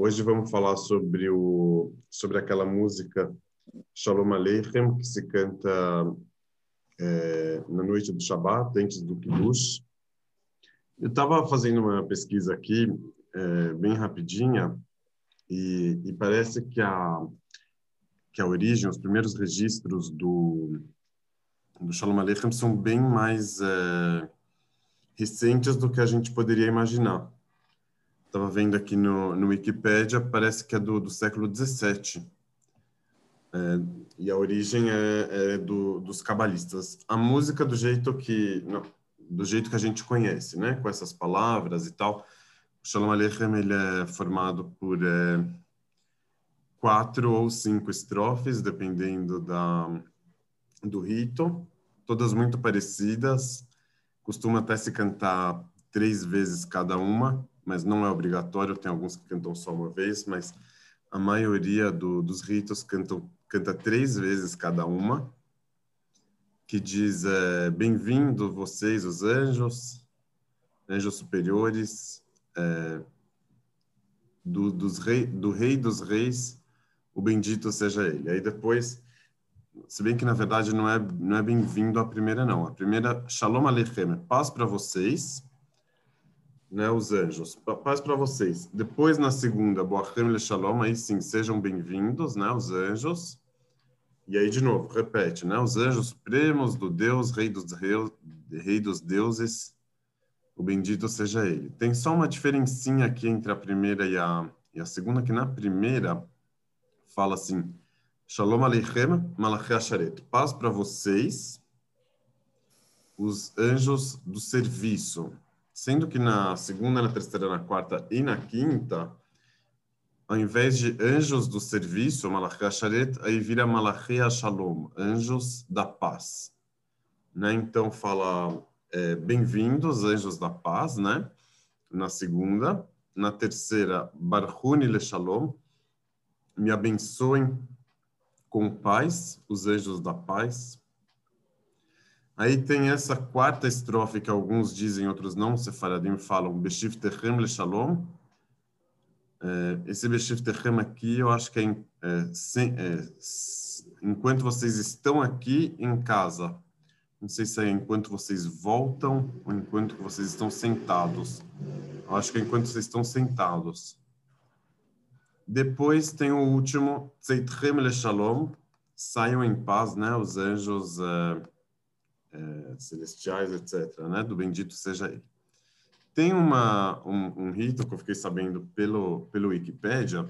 Hoje vamos falar sobre o sobre aquela música Shalom Aleichem que se canta é, na noite do Shabat, antes do Kiddush. Eu estava fazendo uma pesquisa aqui é, bem rapidinha e, e, parece que a que a origem, os primeiros registros do do Shalom Aleichem são bem mais é, recentes do que a gente poderia imaginar. Estava vendo aqui no, no Wikipedia, parece que é do, do século XVII. É, e a origem é, é do, dos cabalistas. A música do jeito que não, do jeito que a gente conhece, né, com essas palavras e tal. O Shalom Aleichem ele é formado por é, quatro ou cinco estrofes, dependendo da do rito, todas muito parecidas. Costuma até se cantar três vezes cada uma mas não é obrigatório. Tem alguns que cantam só uma vez, mas a maioria do, dos ritos cantam, canta três vezes cada uma, que diz é, bem-vindo vocês, os anjos, anjos superiores, é, do, dos rei, do rei dos reis, o bendito seja ele. Aí depois, se bem que na verdade não é, não é bem-vindo a primeira não. A primeira, Shalom Aleichem, paz para vocês, né, os anjos. Paz para vocês. Depois, na segunda, Boachem Le Shalom, aí sim, sejam bem-vindos, né, os anjos. E aí, de novo, repete, né, os anjos supremos do Deus, rei dos, rei, rei dos deuses, o bendito seja ele. Tem só uma diferencinha aqui entre a primeira e a, e a segunda, que na primeira fala assim, Shalom Aleichem Malachi Asharet. Paz para vocês, os anjos do serviço sendo que na segunda, na terceira, na quarta e na quinta, ao invés de anjos do serviço, Malachi Sharet, aí vira Malachi Shalom, anjos da paz. Né? Então fala é, bem-vindos, anjos da paz, né? Na segunda, na terceira, Barhuni le Shalom, me abençoem com paz, os anjos da paz. Aí tem essa quarta estrofe que alguns dizem, outros não, Sefaradim falam, Beshif Techem Le Shalom. É, esse Beshif Techem aqui, eu acho que é, é, sem, é, enquanto vocês estão aqui em casa. Não sei se é enquanto vocês voltam ou enquanto vocês estão sentados. Eu acho que é enquanto vocês estão sentados. Depois tem o último, Tzeitchem Le Shalom, saiam em paz, né? Os anjos... É, é, celestiais, etc., né? Do bendito seja ele. Tem uma, um, um, rito que eu fiquei sabendo pelo, pelo Wikipedia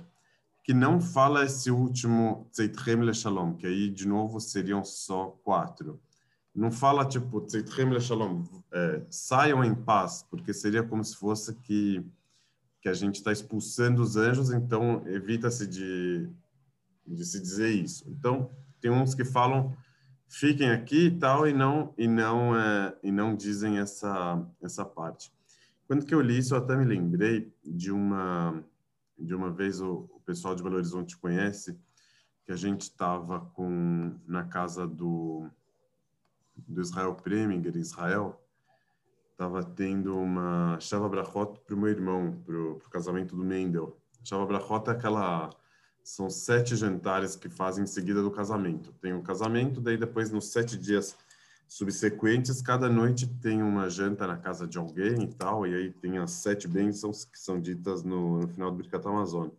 que não fala esse último Tzeitchem Le Shalom, que aí, de novo, seriam só quatro. Não fala, tipo, Tzeitchem Le Shalom, é, saiam em paz, porque seria como se fosse que, que a gente está expulsando os anjos, então evita-se de, de se dizer isso. Então, tem uns que falam fiquem aqui e tal e não e não é, e não dizem essa essa parte. Quando que eu li isso, eu até me lembrei de uma de uma vez o, o pessoal de Belo Horizonte conhece que a gente estava com na casa do do Israel Preminger, Israel, estava tendo uma Shava Brachot para o meu irmão, para o casamento do Mendel. Shava Brachot é aquela são sete jantares que fazem em seguida do casamento. Tem o casamento, daí depois nos sete dias subsequentes, cada noite tem uma janta na casa de alguém e tal, e aí tem as sete bênçãos que são ditas no, no final do Birkat Amazônia.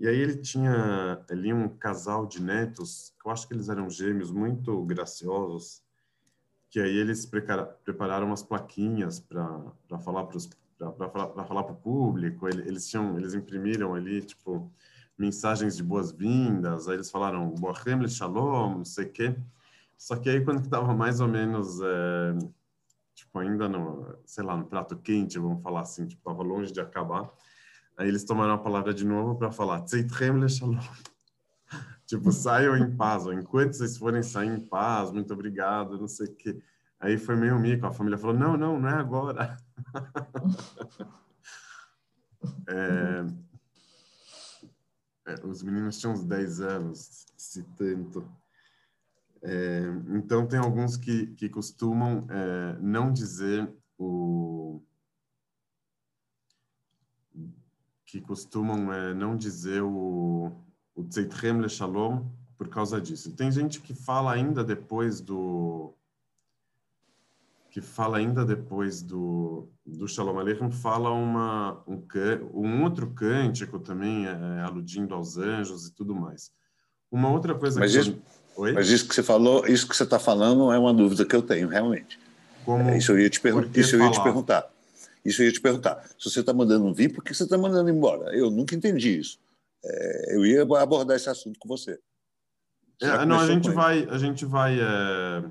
E aí ele tinha ali um casal de netos, que eu acho que eles eram gêmeos, muito graciosos, que aí eles prepararam umas plaquinhas para falar para falar para o público, eles tinham eles imprimiram ali tipo mensagens de boas-vindas, aí eles falaram Bohem Shalom, não sei o quê. Só que aí quando estava mais ou menos, é, tipo, ainda no, sei lá, no prato quente, vamos falar assim, tipo, estava longe de acabar, aí eles tomaram a palavra de novo para falar Tzeitchem Shalom. tipo, saiam em paz, ou enquanto vocês forem sair em paz, muito obrigado, não sei o quê. Aí foi meio mico, a família falou, não, não, não é agora. é, os meninos tinham uns 10 anos, se tanto. É, então, tem alguns que, que costumam é, não dizer o. que costumam é, não dizer o, o Tzeitrem Le Shalom por causa disso. Tem gente que fala ainda depois do que fala ainda depois do, do Shalom Aleichem, fala uma, um, um outro cântico também, é, aludindo aos anjos e tudo mais. Uma outra coisa mas que... Isso, eu... Mas isso que você falou, isso que você está falando é uma dúvida que eu tenho, realmente. Como, é, isso eu ia te, pergun isso eu ia te perguntar. Isso eu ia te perguntar. Se você está mandando vir, por que você está mandando embora? Eu nunca entendi isso. É, eu ia abordar esse assunto com você. É, não, a gente vai, a gente vai, é,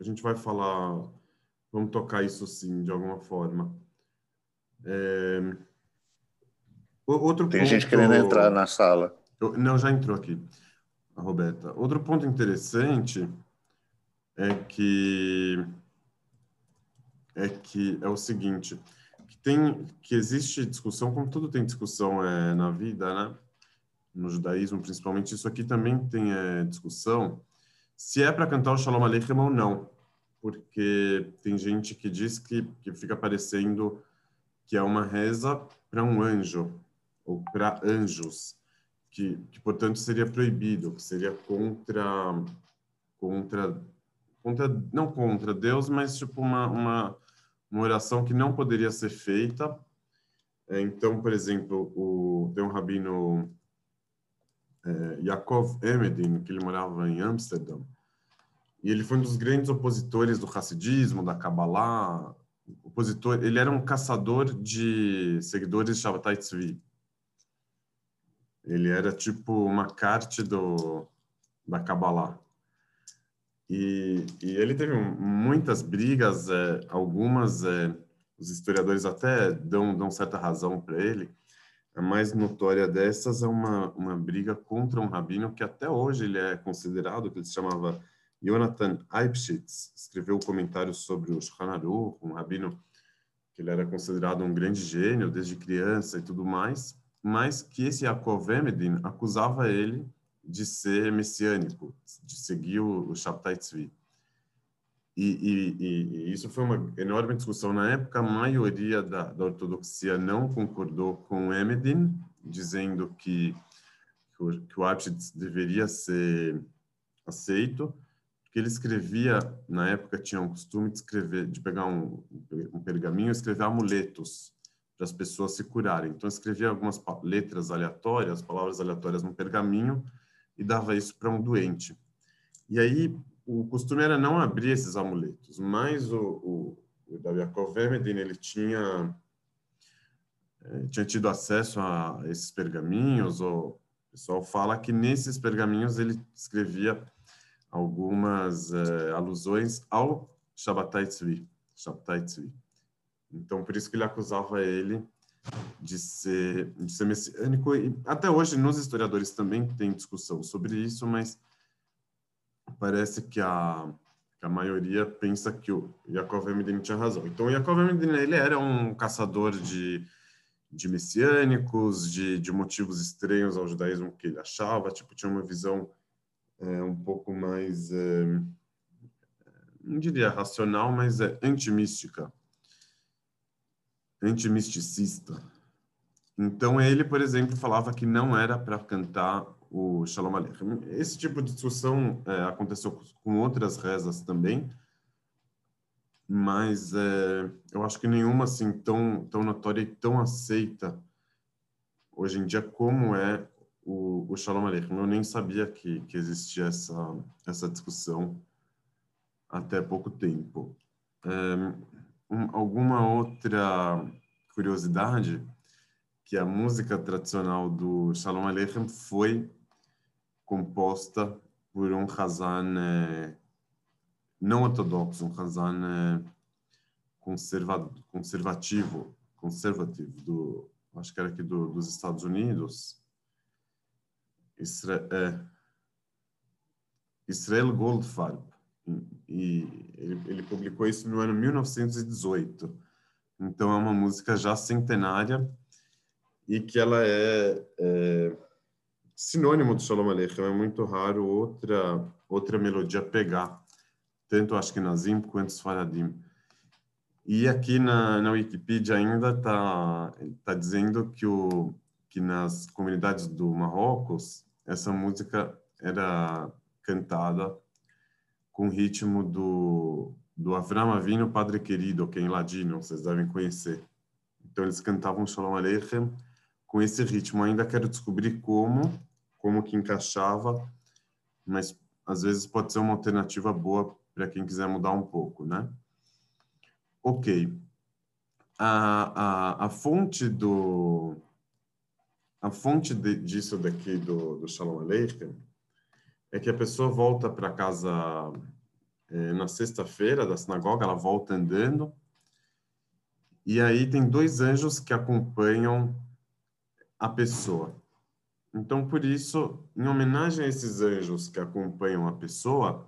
a gente vai falar Vamos tocar isso sim, de alguma forma. É... Outro Tem ponto... gente querendo entrar na sala. Não, já entrou aqui, a Roberta. Outro ponto interessante é que é que é o seguinte, que tem que existe discussão, como tudo tem discussão é, na vida, né? No judaísmo, principalmente, isso aqui também tem é, discussão se é para cantar o Shalom Aleichem ou não porque tem gente que diz que, que fica parecendo que é uma reza para um anjo ou para anjos, que, que portanto seria proibido, que seria contra contra contra não contra Deus, mas tipo uma uma, uma oração que não poderia ser feita. É, então, por exemplo, o tem um rabino é, Yaakov Emedin, que ele morava em Amsterdã, e ele foi um dos grandes opositores do Hassidismo, da Kabbalah. Opositor, ele era um caçador de seguidores de Shabbatai Tzvi. Ele era tipo uma carte do, da Kabbalah. E, e ele teve muitas brigas, é, algumas é, os historiadores até dão, dão certa razão para ele. A mais notória dessas é uma, uma briga contra um rabino que até hoje ele é considerado, que ele se chamava Jonathan Eibschitz escreveu um comentário sobre o Shulchan um rabino que ele era considerado um grande gênio desde criança e tudo mais, mas que esse Yaakov Emedin acusava ele de ser messiânico, de seguir o, Shabtai Tzvi. E, e, e, isso foi uma enorme discussão na época. A maioria da, da ortodoxia não concordou com Emedin, dizendo que, que o, que o deveria ser aceito, que ele escrevia, na época tinha um costume de escrever, de pegar um, um pergaminho e escrever amuletos para as pessoas se curarem. Então escrevia algumas letras aleatórias, palavras aleatórias no pergaminho e dava isso para um doente. E aí o costume era não abrir esses amuletos, mas o, o, o Emedin, ele tinha eh, tinha tido acesso a esses pergaminhos, ou o pessoal fala que nesses pergaminhos ele escrevia algumas uh, alusões ao Shabbatai Tzvi, Shabbatai Tzvi. Então, por isso que ele acusava ele de ser, de ser messiânico. E até hoje, nos historiadores também tem discussão sobre isso, mas parece que a, que a maioria pensa que o Yaakov Emedin tinha razão. Então, o Yaakov Emedin, ele era um caçador de, de messiânicos, de, de motivos estranhos ao judaísmo que ele achava, tipo, tinha uma visão é, um pouco mais, é, não diria racional, mas é antimística, antimisticista. Então ele, por exemplo, falava que não era para cantar o Shalom Aleichem. Esse tipo de discussão é, aconteceu com outras rezas também, mas é, eu acho que nenhuma assim tão tão notória e tão aceita hoje em dia como é o, o Shalom Aleichem. Eu nem sabia que, que existia essa, essa discussão até pouco tempo. Um, alguma outra curiosidade que a música tradicional do Shalom Aleichem foi composta por um Hazan é, não ortodoxo, um Hazan conserva, conservativo, conservativo do, acho que era aqui do, dos Estados Unidos, É, Israel Goldfarb. E ele, ele, publicou isso no ano 1918. Então é uma música já centenária e que ela é, é sinônimo do Shalom Aleichem. É muito raro outra outra melodia pegar, tanto Ashkenazim quanto os Faradim. E aqui na, na Wikipedia ainda está tá dizendo que o que nas comunidades do Marrocos essa música era cantada com ritmo do do Avram Avinu, Padre Querido, que é em ladino, vocês devem conhecer. Então eles cantavam Shalom Aleichem com esse ritmo. Ainda quero descobrir como, como que encaixava, mas às vezes pode ser uma alternativa boa para quem quiser mudar um pouco, né? Ok. A, a, a fonte do a fonte de, disso daqui do, do Shalom Aleichem é que a pessoa volta para casa é, na sexta-feira da sinagoga, ela volta andando e aí tem dois anjos que acompanham a pessoa. Então, por isso, em homenagem a esses anjos que acompanham a pessoa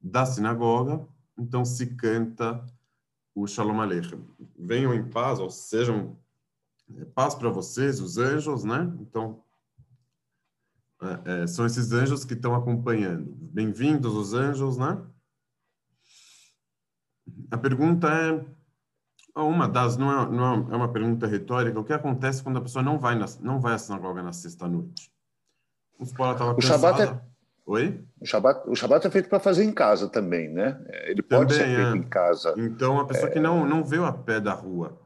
da sinagoga, então se canta o Shalom Aleichem. Venham em paz, ou sejam paz para vocês, os anjos, né? Então, é, é, são esses anjos que estão acompanhando. Bem-vindos os anjos, né? A pergunta é uma das não é, não é uma pergunta retórica. O que acontece quando a pessoa não vai na, não vai à sinagoga na sexta noite? O Shabat é Oi? O Shabat, o Shabat é feito para fazer em casa também, né? Ele pode também, ser feito é. em casa. Então, a pessoa é... que não, não veio a pé da rua,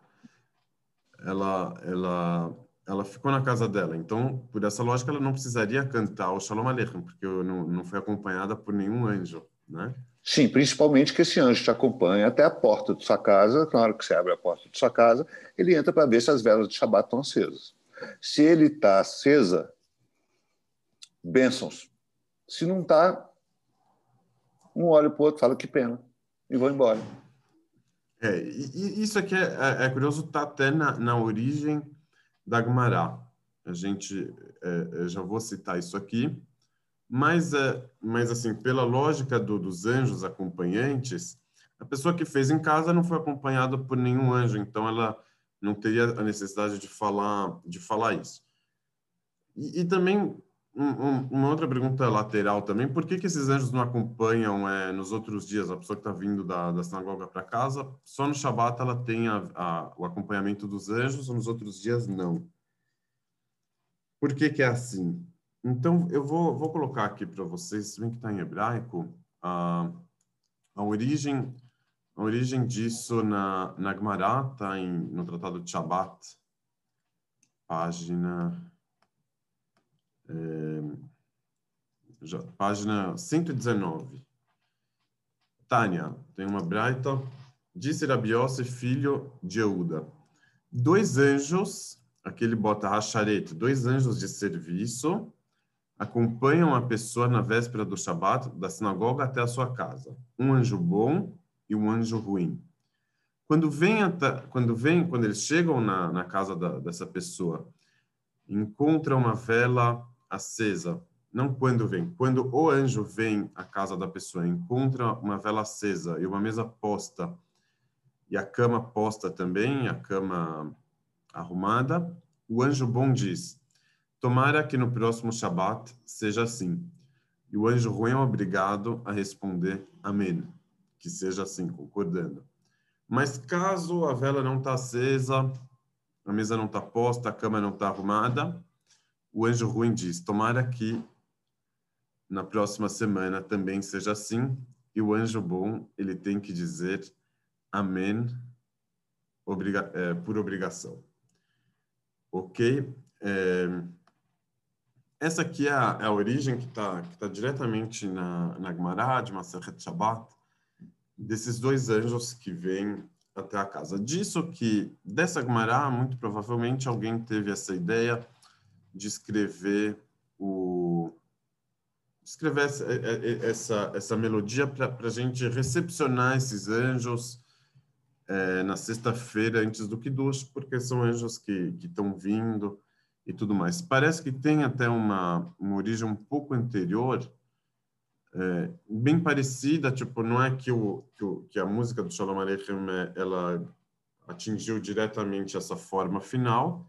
ela, ela, ela ficou na casa dela. Então, por essa lógica, ela não precisaria cantar o Shalom Aleichem, porque não, não foi acompanhada por nenhum anjo, né? Sim, principalmente que esse anjo te acompanha até a porta de sua casa. Na hora que você abre a porta de sua casa, ele entra para ver se as velas de Shabat estão acesas. Se ele está acesa, bênçãos. Se não está, um olha para o outro, fala que pena, e vou embora. É, e, isso aqui é, é, é curioso, está até na, na origem da Gumará. A gente, é, já vou citar isso aqui, mas, é, mas assim, pela lógica do, dos anjos acompanhantes, a pessoa que fez em casa não foi acompanhada por nenhum anjo, então ela não teria a necessidade de falar de falar isso. E, e também uma outra pergunta lateral também, por que, que esses anjos não acompanham é, nos outros dias a pessoa que está vindo da, da sinagoga para casa? Só no Shabat ela tem a, a, o acompanhamento dos anjos, nos outros dias não. Por que, que é assim? Então, eu vou, vou colocar aqui para vocês, bem que está em hebraico, a, a origem a origem disso na, na Gemara está no Tratado de Shabbat, página, já, página 119. Tânia, tem uma braita, disse Rabi Yosef, filho de Euda. Dois anjos, aqui ele bota racharet, dois anjos de serviço, acompanham a pessoa na véspera do Shabat da sinagoga até a sua casa. Um anjo bom e um anjo ruim. Quando vem, quando vem, quando eles chegam na, na casa da, dessa pessoa, encontram uma vela acesa. Não quando vem, quando o anjo vem à casa da pessoa, encontra uma vela acesa e uma mesa posta e a cama posta também, a cama arrumada, o anjo bom diz: Tomara que no próximo Shabat seja assim. E o anjo ruim é obrigado a responder Amém. Que seja assim, concordando. Mas caso a vela não está acesa, a mesa não está posta, a cama não está arrumada, o anjo ruim diz: Tomara que na próxima semana também seja assim. E o anjo bom, ele tem que dizer Amém obriga é, por obrigação. Ok? É, essa aqui é a, é a origem que está que tá diretamente na, na Gemara de Maseret Shabbat, desses dois anjos que vêm até a casa. Disso que, dessa Gemara, muito provavelmente alguém teve essa ideia de escrever o escrever essa, é, é, essa, essa melodia para a gente recepcionar esses anjos é, na sexta-feira antes do Kiddush, porque são anjos que estão vindo e tudo mais. Parece que tem até uma, uma origem um pouco anterior, é, bem parecida, tipo, não é que, o, que, o, que a música do Shalom Aleichem, é, ela atingiu diretamente essa forma final,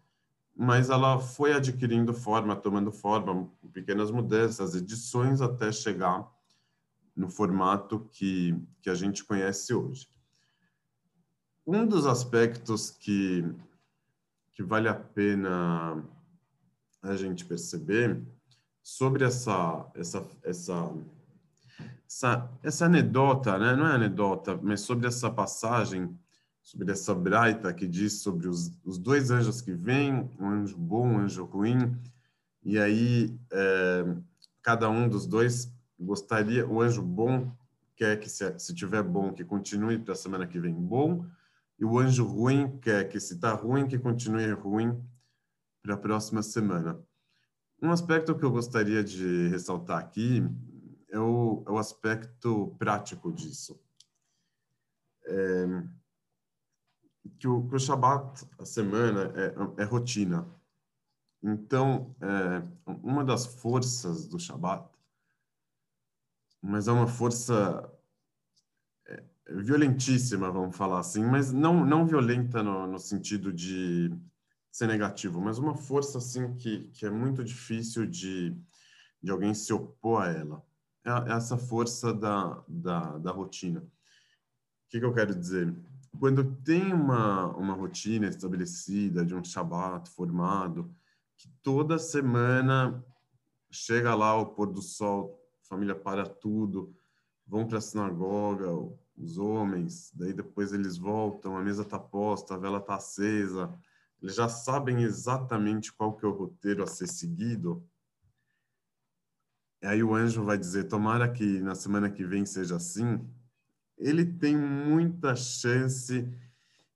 mas ela foi adquirindo forma, tomando forma, pequenas mudanças, edições, até chegar no formato que, que a gente conhece hoje. Um dos aspectos que, que vale a pena a gente perceber sobre essa essa essa essa, essa anedota, né? Não é anedota, mas sobre essa passagem, sobre essa braita que diz sobre os, os dois anjos que vêm, um anjo bom, um anjo ruim, e aí é, cada um dos dois gostaria, o anjo bom quer que se, se tiver bom que continue para a semana que vem bom, e o anjo ruim quer que se está ruim que continue ruim para a próxima semana. Um aspecto que eu gostaria de ressaltar aqui é o, é o aspecto prático disso. É, que, o, que o Shabat, a semana, é, é rotina. Então, é, uma das forças do Shabat, mas é uma força é, violentíssima, vamos falar assim, mas não, não violenta no, no sentido de ser negativo, mas uma força assim que, que é muito difícil de, de alguém se opor a ela. É, é essa força da, da, da rotina. O que, que eu quero dizer? Quando tem uma, uma rotina estabelecida de um Shabat formado, que toda semana chega lá o pôr do sol, família para tudo, vão para a sinagoga, os homens, daí depois eles voltam, a mesa está posta, a vela está acesa, eles já sabem exatamente qual que é o roteiro a ser seguido. E aí o anjo vai dizer, tomara que na semana que vem seja assim. Ele tem muita chance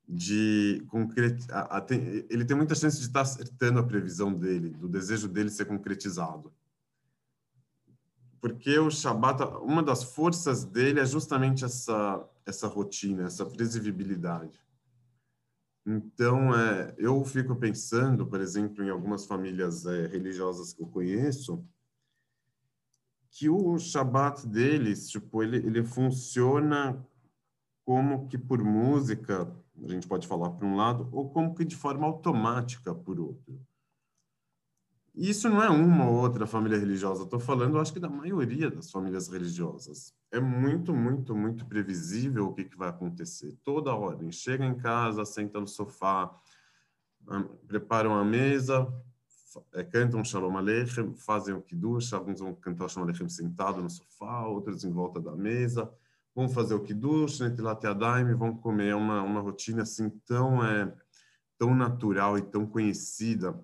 de concretizar, ele tem muita chance de estar acertando a previsão dele, do desejo dele ser concretizado. Porque o Shabat, uma das forças dele é justamente essa essa rotina, essa previsibilidade. Então, é, eu fico pensando, por exemplo, em algumas famílias é, religiosas que eu conheço, que o Shabat deles, tipo, ele, ele funciona como que por música, a gente pode falar por um lado, ou como que de forma automática por outro. Isso não é uma ou outra família religiosa, estou falando, acho que da maioria das famílias religiosas. É muito, muito, muito previsível o que, que vai acontecer. Toda ordem. Chega em casa, senta no sofá, preparam a mesa, cantam Shalom Aleichem, fazem o Kiddush, alguns vão cantar Shalom Aleichem sentado no sofá, outros em volta da mesa, vão fazer o Kiddush, Netilat Yadayim, vão comer uma, uma rotina assim tão, é, tão natural e tão conhecida.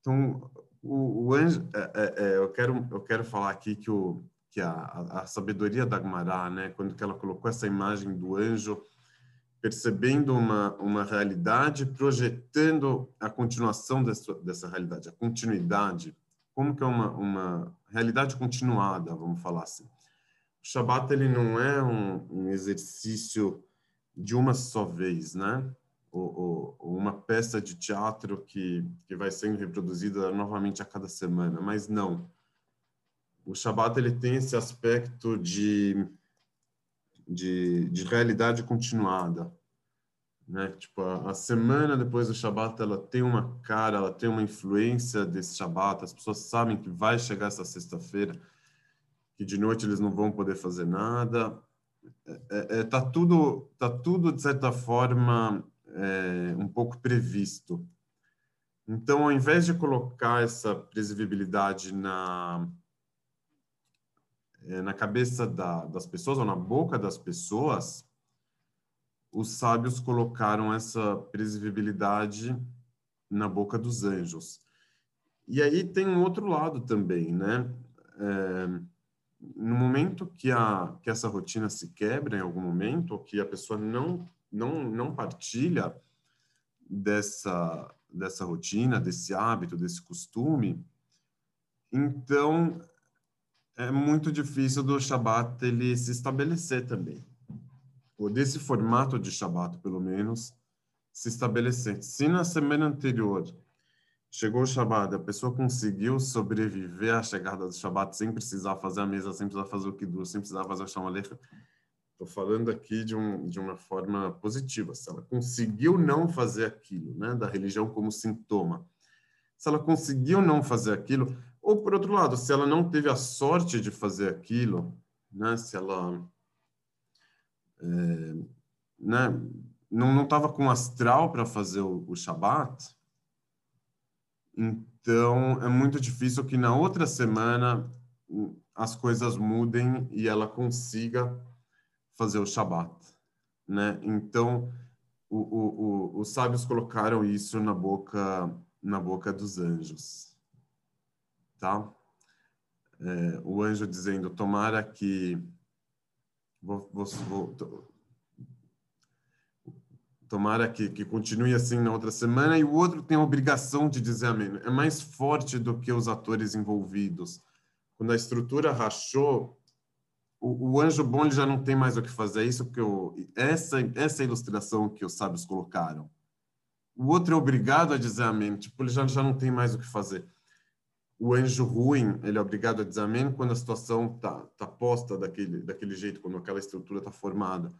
Então, o, o anjo, é, é, é eu, quero, eu quero falar aqui que, o, que a, a, a sabedoria da Gemara, né, quando que ela colocou essa imagem do anjo percebendo uma, uma realidade, projetando a continuação dessa, dessa realidade, a continuidade, como que é uma, uma realidade continuada, vamos falar assim. O Shabat ele não é um, um exercício de uma só vez, né? Ou, ou, uma peça de teatro que, que vai sendo reproduzida novamente a cada semana, mas não. O Shabat ele tem esse aspecto de de, de realidade continuada. Né? Tipo, a, a, semana depois do Shabat, ela tem uma cara, ela tem uma influência desse Shabat. As pessoas sabem que vai chegar essa sexta-feira, que de noite eles não vão poder fazer nada. É, é, é tá tudo, tá tudo de certa forma é, um pouco previsto. Então, ao invés de colocar essa previsibilidade na é, na cabeça da, das pessoas ou na boca das pessoas, os sábios colocaram essa previsibilidade na boca dos anjos. E aí tem um outro lado também, né? É, no momento que, a, que essa rotina se quebra em algum momento, ou que a pessoa não, não, não partilha dessa, dessa rotina, desse hábito, desse costume, então é muito difícil do Shabat ele se estabelecer também. Ou desse formato de Shabat, pelo menos, se estabelecer. Se na semana anterior chegou o Shabat, a pessoa conseguiu sobreviver à chegada do Shabat sem precisar fazer a mesa, sem precisar fazer o Kiddush, sem precisar fazer o Shalom Estou falando aqui de, um, de uma forma positiva. Se ela conseguiu não fazer aquilo, né, da religião como sintoma, se ela conseguiu não fazer aquilo, ou, por outro lado, se ela não teve a sorte de fazer aquilo, né? se ela é, né? não estava com astral para fazer o, o Shabat, Então, é muito difícil que na outra semana hum, as coisas mudem e ela consiga fazer o Shabat, né? Então, o, o, os sábios colocaram isso na boca na boca dos anjos, tá? É, o anjo dizendo: tomara que vou, vou, vou, tomara que, que continue assim na outra semana e o outro tem a obrigação de dizer amém. É mais forte do que os atores envolvidos. Quando a estrutura rachou, o, o anjo bom já não tem mais o que fazer. É isso que eu, essa essa ilustração que os sábios colocaram. O outro é obrigado a dizer amém, tipo, ele já, já não tem mais o que fazer. O anjo ruim, ele é obrigado a dizer amém quando a situação tá, tá posta daquele, daquele jeito, quando aquela estrutura tá formada.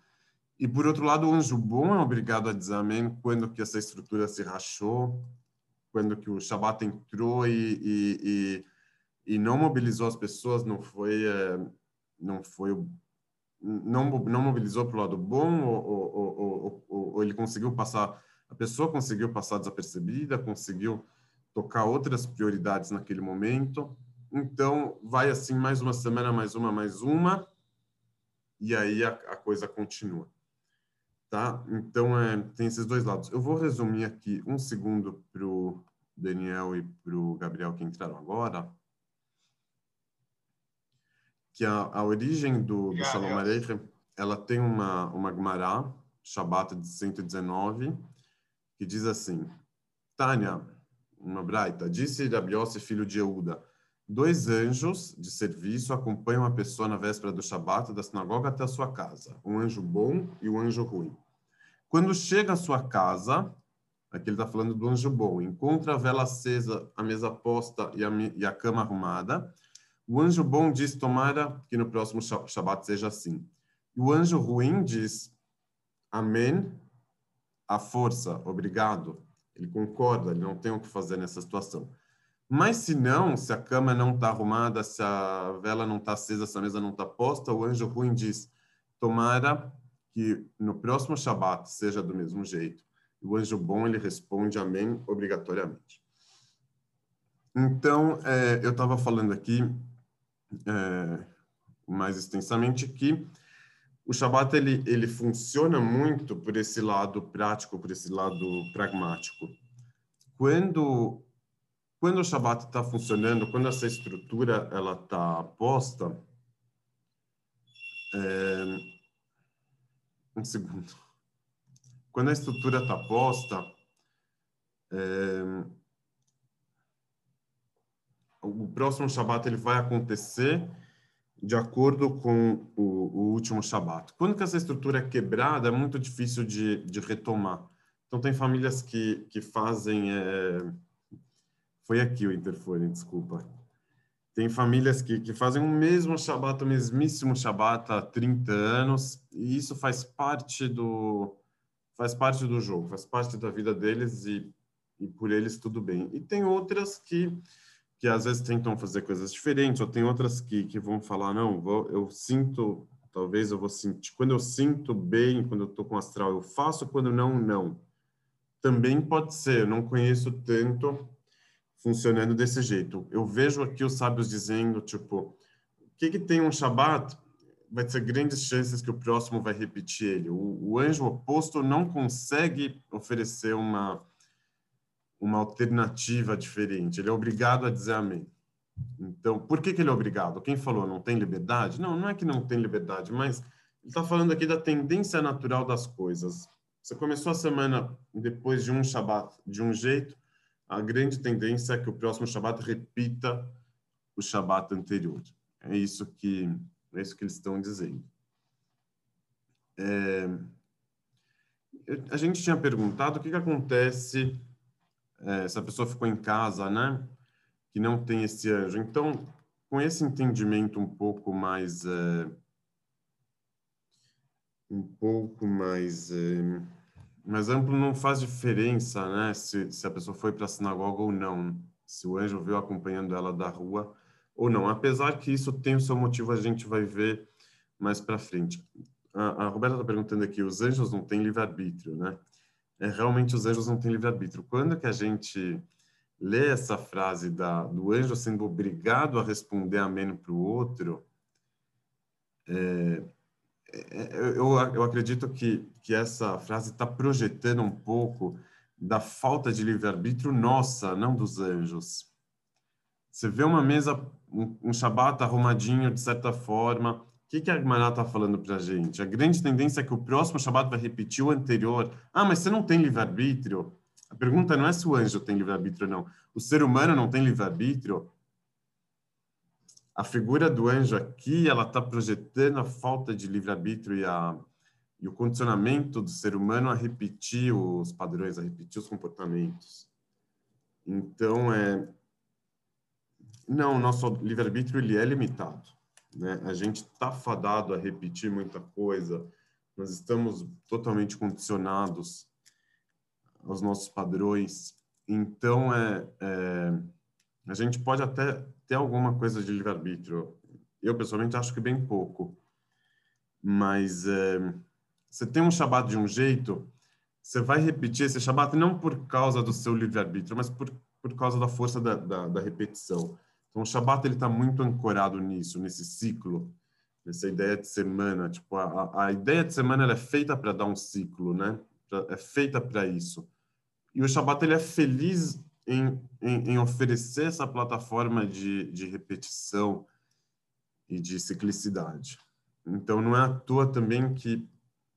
E, por outro lado, o anjo bom é obrigado a dizer amém quando que essa estrutura se rachou, quando que o Shabat entrou e, e, e, e não mobilizou as pessoas, não foi... É, não foi não, não mobilizou para o lado bom ou, ou, ou, ou, ele conseguiu passar a pessoa conseguiu passar desapercebida conseguiu tocar outras prioridades naquele momento. Então vai assim mais uma semana mais uma mais uma e aí a, a coisa continua tá? Então é, tem esses dois lados. Eu vou resumir aqui um segundo para o Daniel e para o Gabriel que entraram agora que a, a origem do, do Shalom Aleichem, ela tem uma, uma Gemara, Shabbat de 119, que diz assim, Tânia, uma braita, disse Rabi filho de Euda, dois anjos de serviço acompanham a pessoa na véspera do Shabat da sinagoga até a sua casa, um anjo bom e um anjo ruim. Quando chega à sua casa, aqui ele está falando do anjo bom, encontra a vela acesa, a mesa posta e a, e a cama arrumada, o anjo bom diz: Tomara que no próximo Shabat seja assim. E o anjo ruim diz: Amém, a força, obrigado. Ele concorda, ele não tem o que fazer nessa situação. Mas se não, se a cama não está arrumada, se a vela não está acesa, se a mesa não está posta, o anjo ruim diz: Tomara que no próximo Shabat seja do mesmo jeito. O anjo bom ele responde Amém obrigatoriamente. Então, é, eu estava falando aqui é, mais extensamente que o Shabat ele, ele funciona muito por esse lado prático, por esse lado pragmático. Quando quando o Shabat está funcionando, quando essa estrutura ela está posta, é, um segundo. Quando a estrutura está posta, é, o próximo Shabat ele vai acontecer de acordo com o, o, último Shabat. Quando que essa estrutura é quebrada, é muito difícil de, de retomar. Então, tem famílias que, que fazem... É... Foi aqui o interfone, desculpa. Tem famílias que, que fazem o mesmo Shabat, o mesmíssimo Shabat há 30 anos, e isso faz parte do faz parte do jogo, faz parte da vida deles e, e por eles tudo bem. E tem outras que que às vezes tentam fazer coisas diferentes, ou tem outras que, que vão falar, não, vou, eu sinto, talvez eu vou sentir, quando eu sinto bem, quando eu estou com astral, eu faço, quando não, não. Também pode ser, eu não conheço tanto funcionando desse jeito. Eu vejo aqui os sábios dizendo, tipo, o que, que tem um Shabat? Vai ter grandes chances que o próximo vai repetir ele. O, o anjo oposto não consegue oferecer uma uma alternativa diferente. Ele é obrigado a dizer amém. Então, por que, que ele é obrigado? Quem falou não tem liberdade? Não, não é que não tem liberdade, mas ele está falando aqui da tendência natural das coisas. Você começou a semana depois de um Shabat de um jeito, a grande tendência é que o próximo Shabat repita o Shabat anterior. É isso que é isso que eles estão dizendo. É, a gente tinha perguntado o que, que acontece é, essa pessoa ficou em casa, né? Que não tem esse anjo. Então, com esse entendimento um pouco mais é, um pouco mais é, mais amplo, não faz diferença, né? Se, se a pessoa foi para a sinagoga ou não, se o anjo veio acompanhando ela da rua ou não. Apesar que isso tem o seu motivo, a gente vai ver mais para frente. A, a Roberta está perguntando aqui: os anjos não têm livre arbítrio, né? É, realmente os anjos não têm livre-arbítrio. Quando que a gente lê essa frase da, do anjo sendo obrigado a responder amém para o outro, é, é, eu, eu acredito que, que essa frase está projetando um pouco da falta de livre-arbítrio nossa, não dos anjos. Você vê uma mesa, um, um Shabat arrumadinho, de certa forma, que, que a Gemara está falando para a gente? A grande tendência é que o próximo Shabat vai repetir o anterior. Ah, mas você não tem livre-arbítrio? A pergunta não é se o anjo tem livre-arbítrio não. O ser humano não tem livre-arbítrio? A figura do anjo aqui, ela está projetando a falta de livre-arbítrio e, e o condicionamento do ser humano a repetir os padrões, a repetir os comportamentos. Então, é... Não, nosso livre-arbítrio ele é limitado. Né? A gente está fadado a repetir muita coisa, nós estamos totalmente condicionados aos nossos padrões. Então, é, é, a gente pode até ter alguma coisa de livre-arbítrio. Eu, pessoalmente, acho que bem pouco. Mas é, você tem um Shabat de um jeito, você vai repetir esse Shabat não por causa do seu livre-arbítrio, mas por, por causa da força da, da, da repetição. Então, o Shabat está muito ancorado nisso, nesse ciclo, nessa ideia de semana. Tipo, a, a ideia de semana é feita para dar um ciclo, né? é feita para isso. E o Shabbat ele é feliz em, em, em, oferecer essa plataforma de, de repetição e de ciclicidade. Então, não é à toa também que,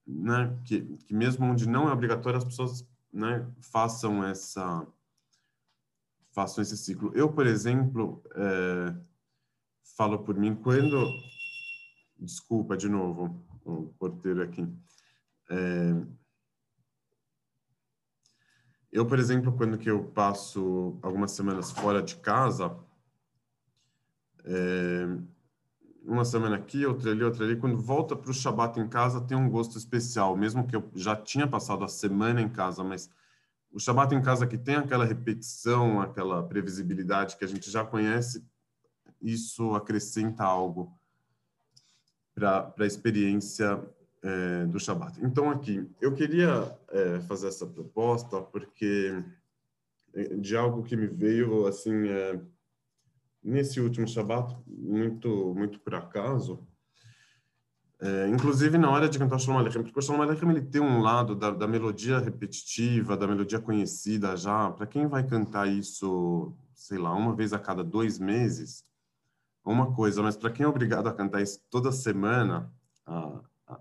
né, que, que mesmo onde não é obrigatório, as pessoas né, façam essa façam esse ciclo. Eu, por exemplo, é, falo por mim quando desculpa de novo o porteiro aqui. É, eu, por exemplo, quando que eu passo algumas semanas fora de casa, é, uma semana aqui, outra ali, outra ali, quando volta para o Shabat em casa tem um gosto especial, mesmo que eu já tinha passado a semana em casa, mas o Shabat em casa que tem aquela repetição, aquela previsibilidade que a gente já conhece, isso acrescenta algo para a experiência é, do Shabat. Então, aqui, eu queria é, fazer essa proposta porque é, de algo que me veio, assim, é, nesse último Shabat, muito, muito por acaso, é, inclusive na hora de cantar Shalom Aleichem, porque o Shalom Aleichem ele tem um lado da, da melodia repetitiva, da melodia conhecida já, para quem vai cantar isso, sei lá, uma vez a cada dois meses, uma coisa, mas para quem é obrigado a cantar isso toda semana, a,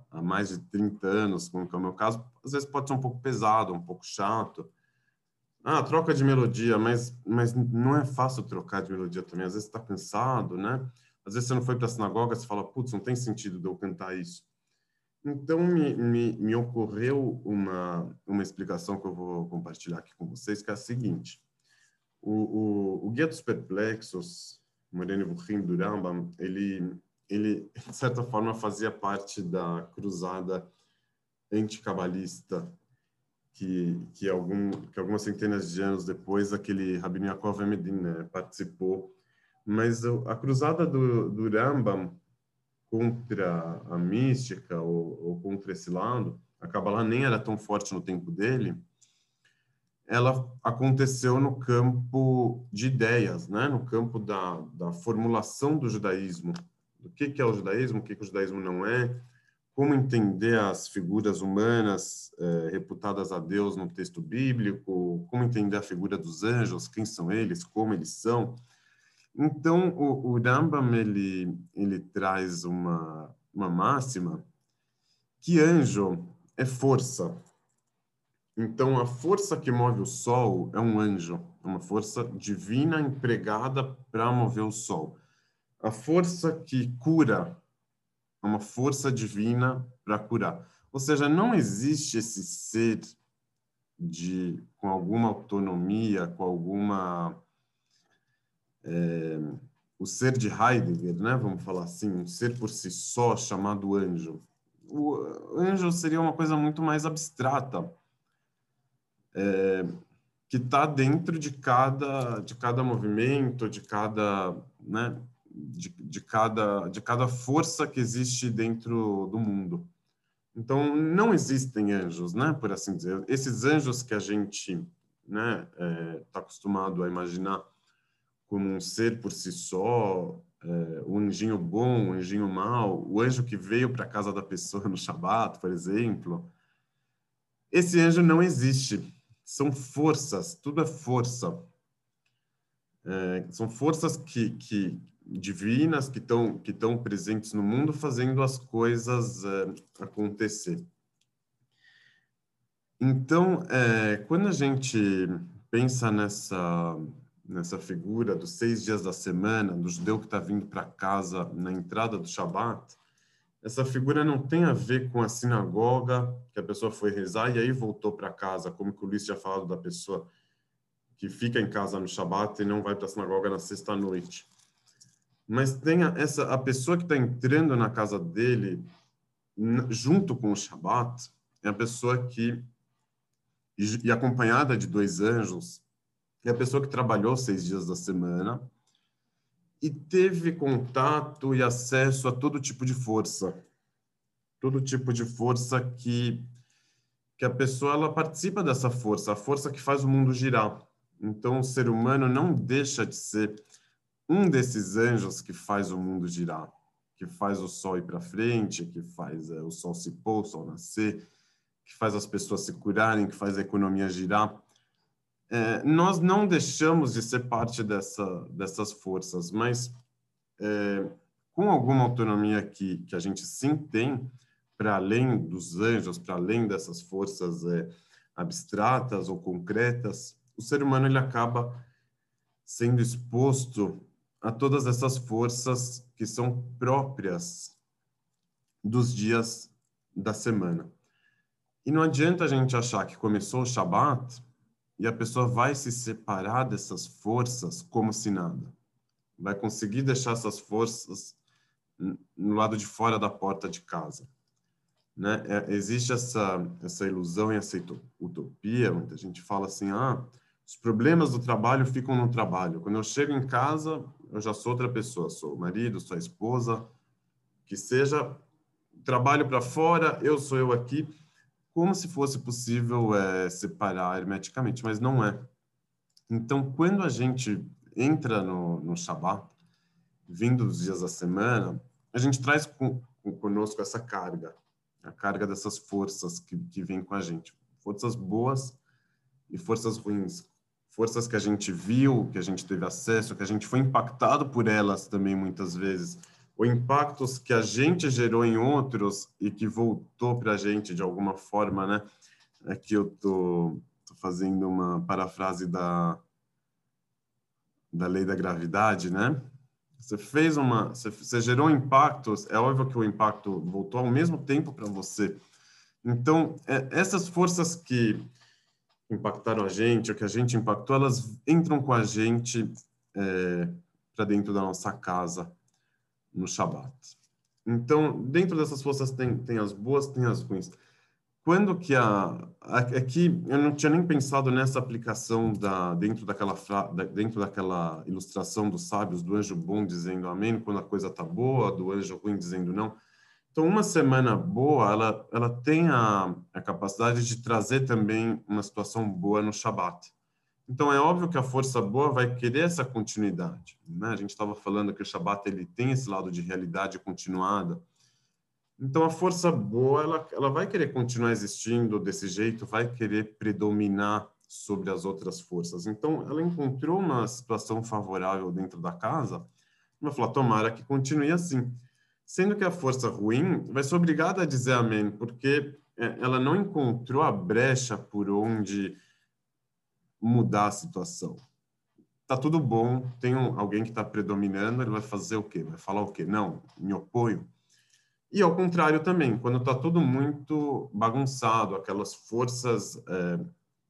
há mais de 30 anos, como é o meu caso, às vezes pode ser um pouco pesado, um pouco chato. Ah, troca de melodia, mas, mas não é fácil trocar de melodia também. Às vezes está cansado, né? Às vezes você não foi para a sinagoga, você fala, putz, não tem sentido de eu cantar isso. Então, me, me, me ocorreu uma, uma explicação que eu vou compartilhar aqui com vocês, que é a seguinte. O, o, o Guia dos Perplexos, Moreno Burrim do ele, ele, de certa forma, fazia parte da cruzada anticabalista que, que, algum, que algumas centenas de anos depois aquele Rabino Yaakov Emedin né, participou. Mas a cruzada do, do Rambam contra a mística ou, ou contra esse lado, a Kabbalah nem era tão forte no tempo dele, ela aconteceu no campo de ideias, né? no campo da, da formulação do judaísmo do que, que é o judaísmo, o que, que o judaísmo não é, como entender as figuras humanas é, reputadas a Deus no texto bíblico, como entender a figura dos anjos, quem são eles, como eles são. Então, o, o Rambam, ele, ele traz uma, uma máxima que anjo é força. Então, a força que move o sol é um anjo, é uma força divina empregada para mover o sol. A força que cura é uma força divina para curar. Ou seja, não existe esse ser de com alguma autonomia, com alguma é, o ser de Heidegger, né? Vamos falar assim, um ser por si só chamado anjo. O anjo seria uma coisa muito mais abstrata, é, que está dentro de cada de cada movimento, de cada, né? de, de, cada, de cada força que existe dentro do mundo. Então, não existem anjos, né, por assim dizer. Esses anjos que a gente né, está é, tá acostumado a imaginar como um ser por si só, é, o anjinho bom, o anjinho mau, o anjo que veio para a casa da pessoa no Shabat, por exemplo. Esse anjo não existe. São forças, tudo é força. É, são forças que, que divinas que estão que estão presentes no mundo, fazendo as coisas é, acontecer. Então, quando a gente pensa nessa nessa figura dos seis dias da semana, do judeu que está vindo para casa na entrada do Shabat, essa figura não tem a ver com a sinagoga, que a pessoa foi rezar e aí voltou para casa, como que o Luiz tinha falado da pessoa que fica em casa no Shabat e não vai para a sinagoga na sexta-noite. Mas tem a, essa, a pessoa que está entrando na casa dele, junto com o Shabat, é a pessoa que, e, e acompanhada de dois anjos, é a pessoa que trabalhou seis dias da semana e teve contato e acesso a todo tipo de força, todo tipo de força que que a pessoa ela participa dessa força, a força que faz o mundo girar. Então o ser humano não deixa de ser um desses anjos que faz o mundo girar, que faz o sol ir para frente, que faz é, o sol se pôr, o sol nascer, que faz as pessoas se curarem, que faz a economia girar é, nós não deixamos de ser parte dessa, dessas forças, mas é, com alguma autonomia que, que a gente sim tem, para além dos anjos, para além dessas forças é, abstratas ou concretas, o ser humano ele acaba sendo exposto a todas essas forças que são próprias dos dias da semana. E não adianta a gente achar que começou o Shabat e a pessoa vai se separar dessas forças como se nada. Vai conseguir deixar essas forças no lado de fora da porta de casa. Né? É, existe essa, essa ilusão e essa utopia, muita gente fala assim, ah, os problemas do trabalho ficam no trabalho. Quando eu chego em casa, eu já sou outra pessoa, sou o marido, sou a esposa, que seja trabalho para fora, eu sou eu aqui como se fosse possível é, separar hermeticamente, mas não é. Então, quando a gente entra no, no Shabat, vindo dos dias da semana, a gente traz com, com, conosco essa carga, a carga dessas forças que, que vêm com a gente. Forças boas e forças ruins. Forças que a gente viu, que a gente teve acesso, que a gente foi impactado por elas também muitas vezes ou impactos que a gente gerou em outros e que voltou para a gente de alguma forma, né? Aqui eu tô, tô fazendo uma parafrase da da lei da gravidade, né? Você fez uma, você, você gerou impactos, é óbvio que o impacto voltou ao mesmo tempo para você. Então, é, essas forças que impactaram a gente, ou que a gente impactou, elas entram com a gente é, para dentro da nossa casa no Shabat. Então, dentro dessas forças tem, tem as boas, tem as ruins. Quando que a aqui eu não tinha nem pensado nessa aplicação da dentro daquela dentro daquela ilustração dos sábios do anjo bom dizendo amém quando a coisa tá boa, do anjo ruim dizendo não. Então, uma semana boa, ela ela tem a, a capacidade de trazer também uma situação boa no Shabat. Então é óbvio que a força boa vai querer essa continuidade. Né? A gente estava falando que o Shabat ele tem esse lado de realidade continuada. Então a força boa ela, ela vai querer continuar existindo desse jeito, vai querer predominar sobre as outras forças. Então ela encontrou uma situação favorável dentro da casa. Vai falar tomara que continue assim, sendo que a força ruim vai ser obrigada a dizer amém, porque é, ela não encontrou a brecha por onde mudar a situação. Tá tudo bom, tem um, alguém que está predominando, ele vai fazer o quê? Vai falar o quê? Não, me oponho. E ao contrário também, quando está tudo muito bagunçado, aquelas forças é,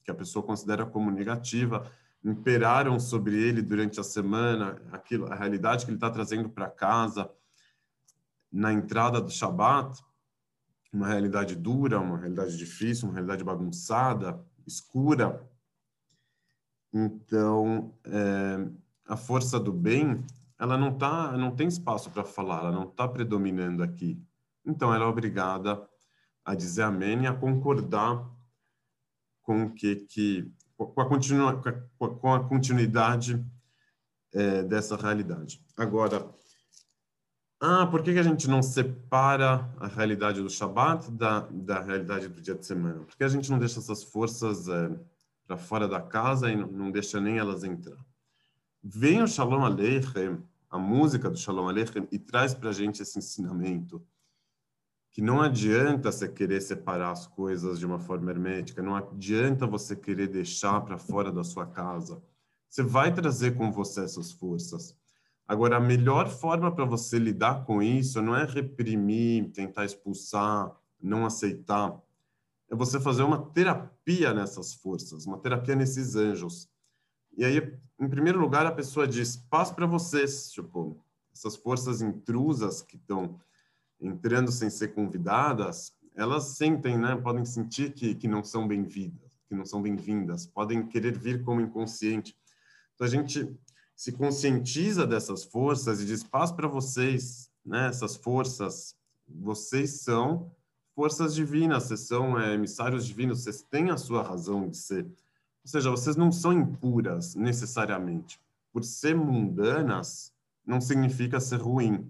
que a pessoa considera como negativa imperaram sobre ele durante a semana, aquilo, a realidade que ele está trazendo para casa na entrada do Shabat, uma realidade dura, uma realidade difícil, uma realidade bagunçada, escura, então, é, a força do bem, ela não tá, não tem espaço para falar, ela não está predominando aqui. Então, ela é obrigada a dizer amém e a concordar com o que, que com a, com a continuidade é, dessa realidade. Agora, ah, por que, que a gente não separa a realidade do Shabat da, da realidade do dia de semana? Porque a gente não deixa essas forças é, para fora da casa e não, deixa nem elas entrar. Vem o Shalom Aleichem, a música do Shalom Aleichem, e traz para a gente esse ensinamento que não adianta você querer separar as coisas de uma forma hermética, não adianta você querer deixar para fora da sua casa. Você vai trazer com você essas forças. Agora, a melhor forma para você lidar com isso não é reprimir, tentar expulsar, não aceitar. É você fazer uma terapia nessas forças, uma terapia nesses anjos. E aí, em primeiro lugar, a pessoa diz: paz para vocês, tipo, essas forças intrusas que estão entrando sem ser convidadas, elas sentem, né? Podem sentir que, que não são bem-vindas, que não são bem-vindas, podem querer vir como inconsciente. Então a gente se conscientiza dessas forças e diz paz para vocês, né? Essas forças, vocês são forças divinas, vocês são é, emissários divinos, vocês têm a sua razão de ser. Ou seja, vocês não são impuras necessariamente. Por ser mundanas, não significa ser ruim.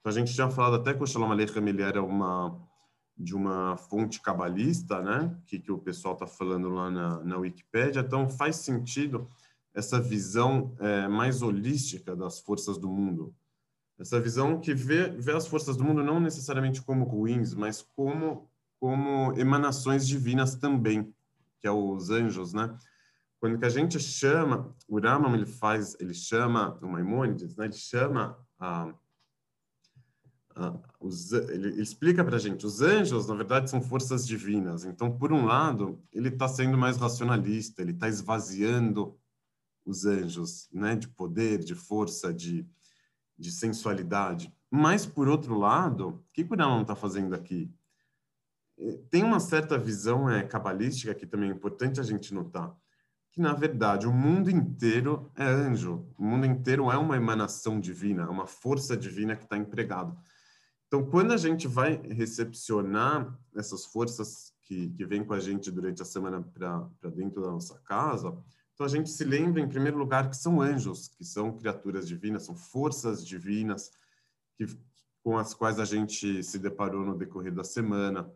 Então, a gente tinha falado até que o Shalom Aleichem ele era uma, de uma fonte cabalista, né? Que, que o pessoal está falando lá na, na Wikipédia. Então, faz sentido essa visão é, mais holística das forças do mundo. Essa visão que vê, vê as forças do mundo não necessariamente como ruins, mas como, como emanações divinas também, que é os anjos, né? Quando que a gente chama, o Rambam ele faz, ele chama, o Maimônides, né? Ele chama a ah, os, ele, ele, explica para a gente, os anjos, na verdade, são forças divinas. Então, por um lado, ele está sendo mais racionalista, ele está esvaziando os anjos, né, de poder, de força, de, de sensualidade. Mas, por outro lado, o que não está fazendo aqui? Eh, tem uma certa visão é, cabalística que também é importante a gente notar, que, na verdade, o mundo inteiro é anjo, o mundo inteiro é uma emanação divina, é uma força divina que está empregado. Então, quando a gente vai recepcionar essas forças que, que vêm com a gente durante a semana para dentro da nossa casa, então a gente se lembra, em primeiro lugar, que são anjos, que são criaturas divinas, são forças divinas que, com as quais a gente se deparou no decorrer da semana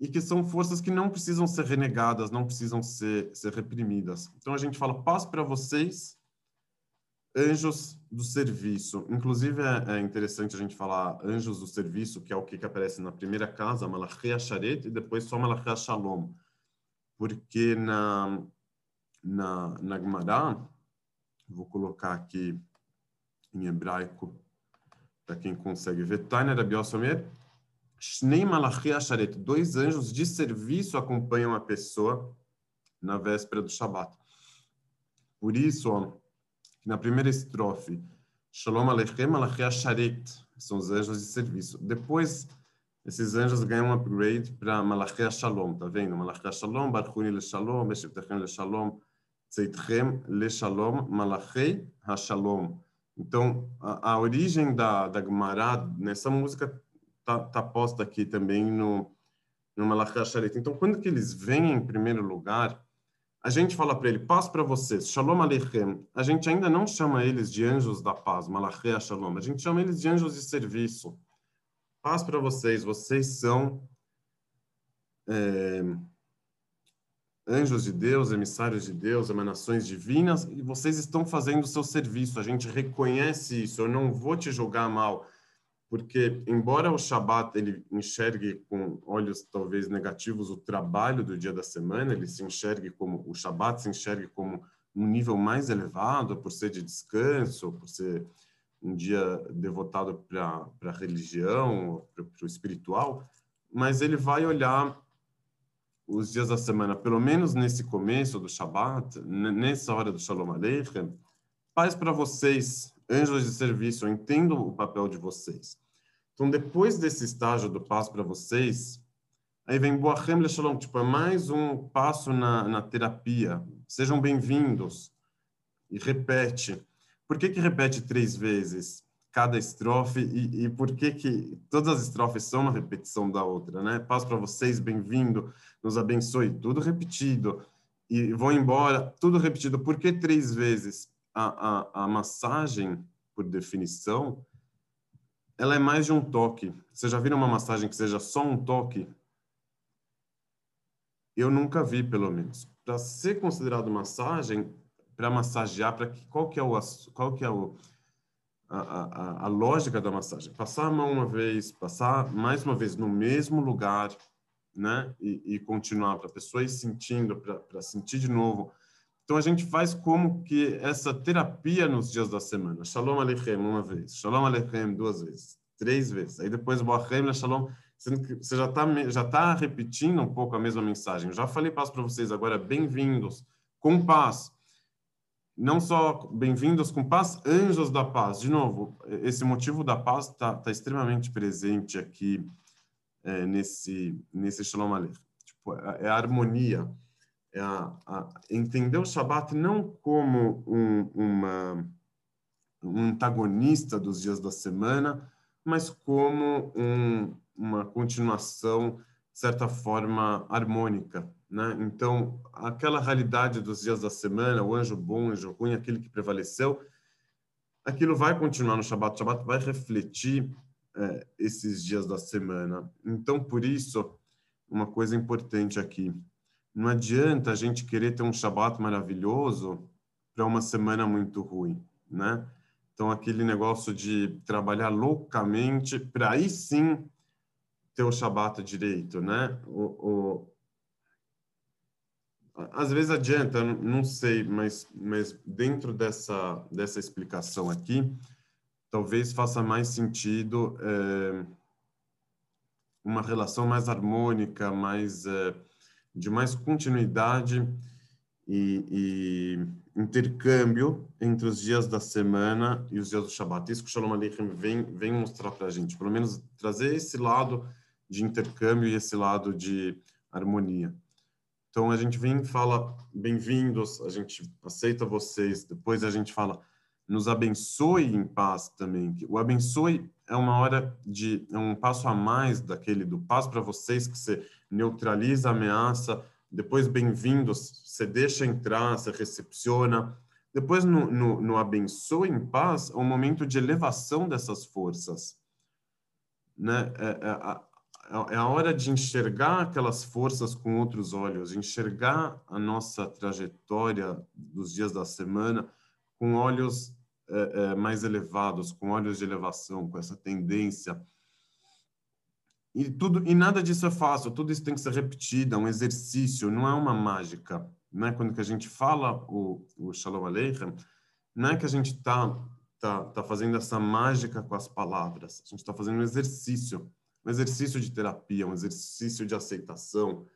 e que são forças que não precisam ser renegadas, não precisam ser, ser reprimidas. Então a gente fala paz para vocês anjos do serviço. Inclusive, é, é, interessante a gente falar anjos do serviço, que é o que, que aparece na primeira casa, Malachia Sharet, e depois só Malachia Shalom. Porque na, na, na Gemara, vou colocar aqui em hebraico, para quem consegue ver, Tainer Abiosomer, Shnei Malachia Sharet, dois anjos de serviço acompanham a pessoa na véspera do Shabat. Por isso, ó, na primeira estrofe, Shalom Aleichem Alachia Sharet, são os anjos de serviço. Depois, esses anjos ganham um upgrade para Malachia Shalom, tá vendo? Malachia Shalom, Barchuni Le Shalom, Meshivtechem Le Shalom, Tzeitchem Le Shalom, Malachei HaShalom. Então, a, a, origem da, da Gemara nessa música tá, tá posta aqui também no, no Malachia Sharet. Então, quando que eles vêm em primeiro lugar, a gente fala para ele, paz para vocês, shalom aleichem. A gente ainda não chama eles de anjos da paz, malachia shalom. A gente chama eles de anjos de serviço. Paz para vocês, vocês são é, anjos de Deus, emissários de Deus, emanações divinas, e vocês estão fazendo o seu serviço. A gente reconhece isso. Eu não vou te julgar mal porque embora o Shabat ele enxergue com olhos talvez negativos o trabalho do dia da semana, ele se enxergue como o Shabat se enxergue como um nível mais elevado por ser de descanso, por ser um dia devotado para a religião, para o espiritual, mas ele vai olhar os dias da semana, pelo menos nesse começo do Shabat, nessa hora do Shalom Aleichem, paz para vocês, anjos de serviço, eu entendo o papel de vocês. Então, depois desse estágio do passo para vocês, aí vem Boachem Shalom, tipo, é mais um passo na, na terapia. Sejam bem-vindos. E repete. Por que que repete três vezes cada estrofe e, e por que que todas as estrofes são uma repetição da outra, né? Passo para vocês, bem-vindo, nos abençoe, tudo repetido. e vou embora, tudo repetido. Por que três vezes? A, a, a massagem, por definição, ela é mais de um toque. Você já viu uma massagem que seja só um toque? Eu nunca vi, pelo menos. Para ser considerado massagem, para massagear, para que qual que é o qual que é o a, a, a, lógica da massagem? Passar a mão uma vez, passar mais uma vez no mesmo lugar, né? E, e continuar para a pessoa ir sentindo, para sentir de novo. Então a gente faz como que essa terapia nos dias da semana. Shalom Aleichem uma vez, Shalom Aleichem duas vezes, três vezes. Aí depois Boachem Shalom, você já está já tá repetindo um pouco a mesma mensagem. Eu já falei passo para vocês agora, bem-vindos, com paz. Não só bem-vindos com paz, anjos da paz. De novo, esse motivo da paz está tá extremamente presente aqui é, nesse nesse Shalom Aleichem. Tipo, é, é a harmonia, é a, a, entender o Shabat não como um, uma, um antagonista dos dias da semana, mas como um, uma continuação, de certa forma, harmônica. Né? Então, aquela realidade dos dias da semana, o anjo bom, o anjo ruim, aquele que prevaleceu, aquilo vai continuar no Shabat. O Shabat vai refletir é, esses dias da semana. Então, por isso, uma coisa importante aqui: não adianta a gente querer ter um Shabat maravilhoso para uma semana muito ruim, né? Então, aquele negócio de trabalhar loucamente para aí sim ter o Shabat direito, né? O, o... Às vezes adianta, não sei, mas, mas dentro dessa, dessa explicação aqui, talvez faça mais sentido é, uma relação mais harmônica, mais é, de mais continuidade e, e, intercâmbio entre os dias da semana e os dias do Shabat. Isso que o Shalom Aleichem vem, vem mostrar para a gente, pelo menos trazer esse lado de intercâmbio e esse lado de harmonia. Então a gente vem e fala bem-vindos, a gente aceita vocês, depois a gente fala nos abençoe em paz também. O abençoe é uma hora de é um passo a mais daquele do paz para vocês que você neutraliza a ameaça. Depois bem-vindos, você deixa entrar, você recepciona. Depois no, no, no abençoe em paz é um momento de elevação dessas forças, né? É, é, é a hora de enxergar aquelas forças com outros olhos, enxergar a nossa trajetória dos dias da semana com olhos é, é, mais elevados, com olhos de elevação, com essa tendência. E tudo e nada disso é fácil, tudo isso tem que ser repetido, é um exercício, não é uma mágica. Né? Quando que a gente fala o, o Shalom Aleichem, não é que a gente está tá, tá fazendo essa mágica com as palavras, a gente está fazendo um exercício, um exercício de terapia, um exercício de aceitação,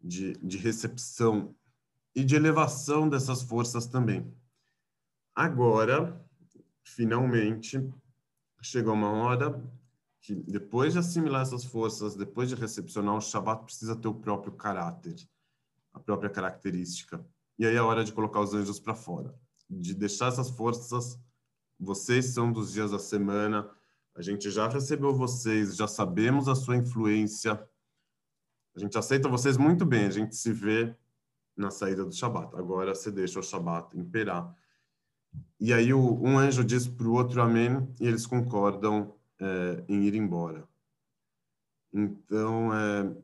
de, de recepção e de elevação dessas forças também. Agora, finalmente, chegou uma hora que, depois de assimilar essas forças, depois de recepcionar, o Shabat precisa ter o próprio caráter, a própria característica. E aí é a hora de colocar os anjos para fora, de deixar essas forças. Vocês são dos dias da semana, a gente já recebeu vocês, já sabemos a sua influência, a gente aceita vocês muito bem, a gente se vê na saída do Shabat. Agora você deixa o Shabat imperar e aí o, um anjo diz para o outro amém e eles concordam é, em ir embora. Então, é,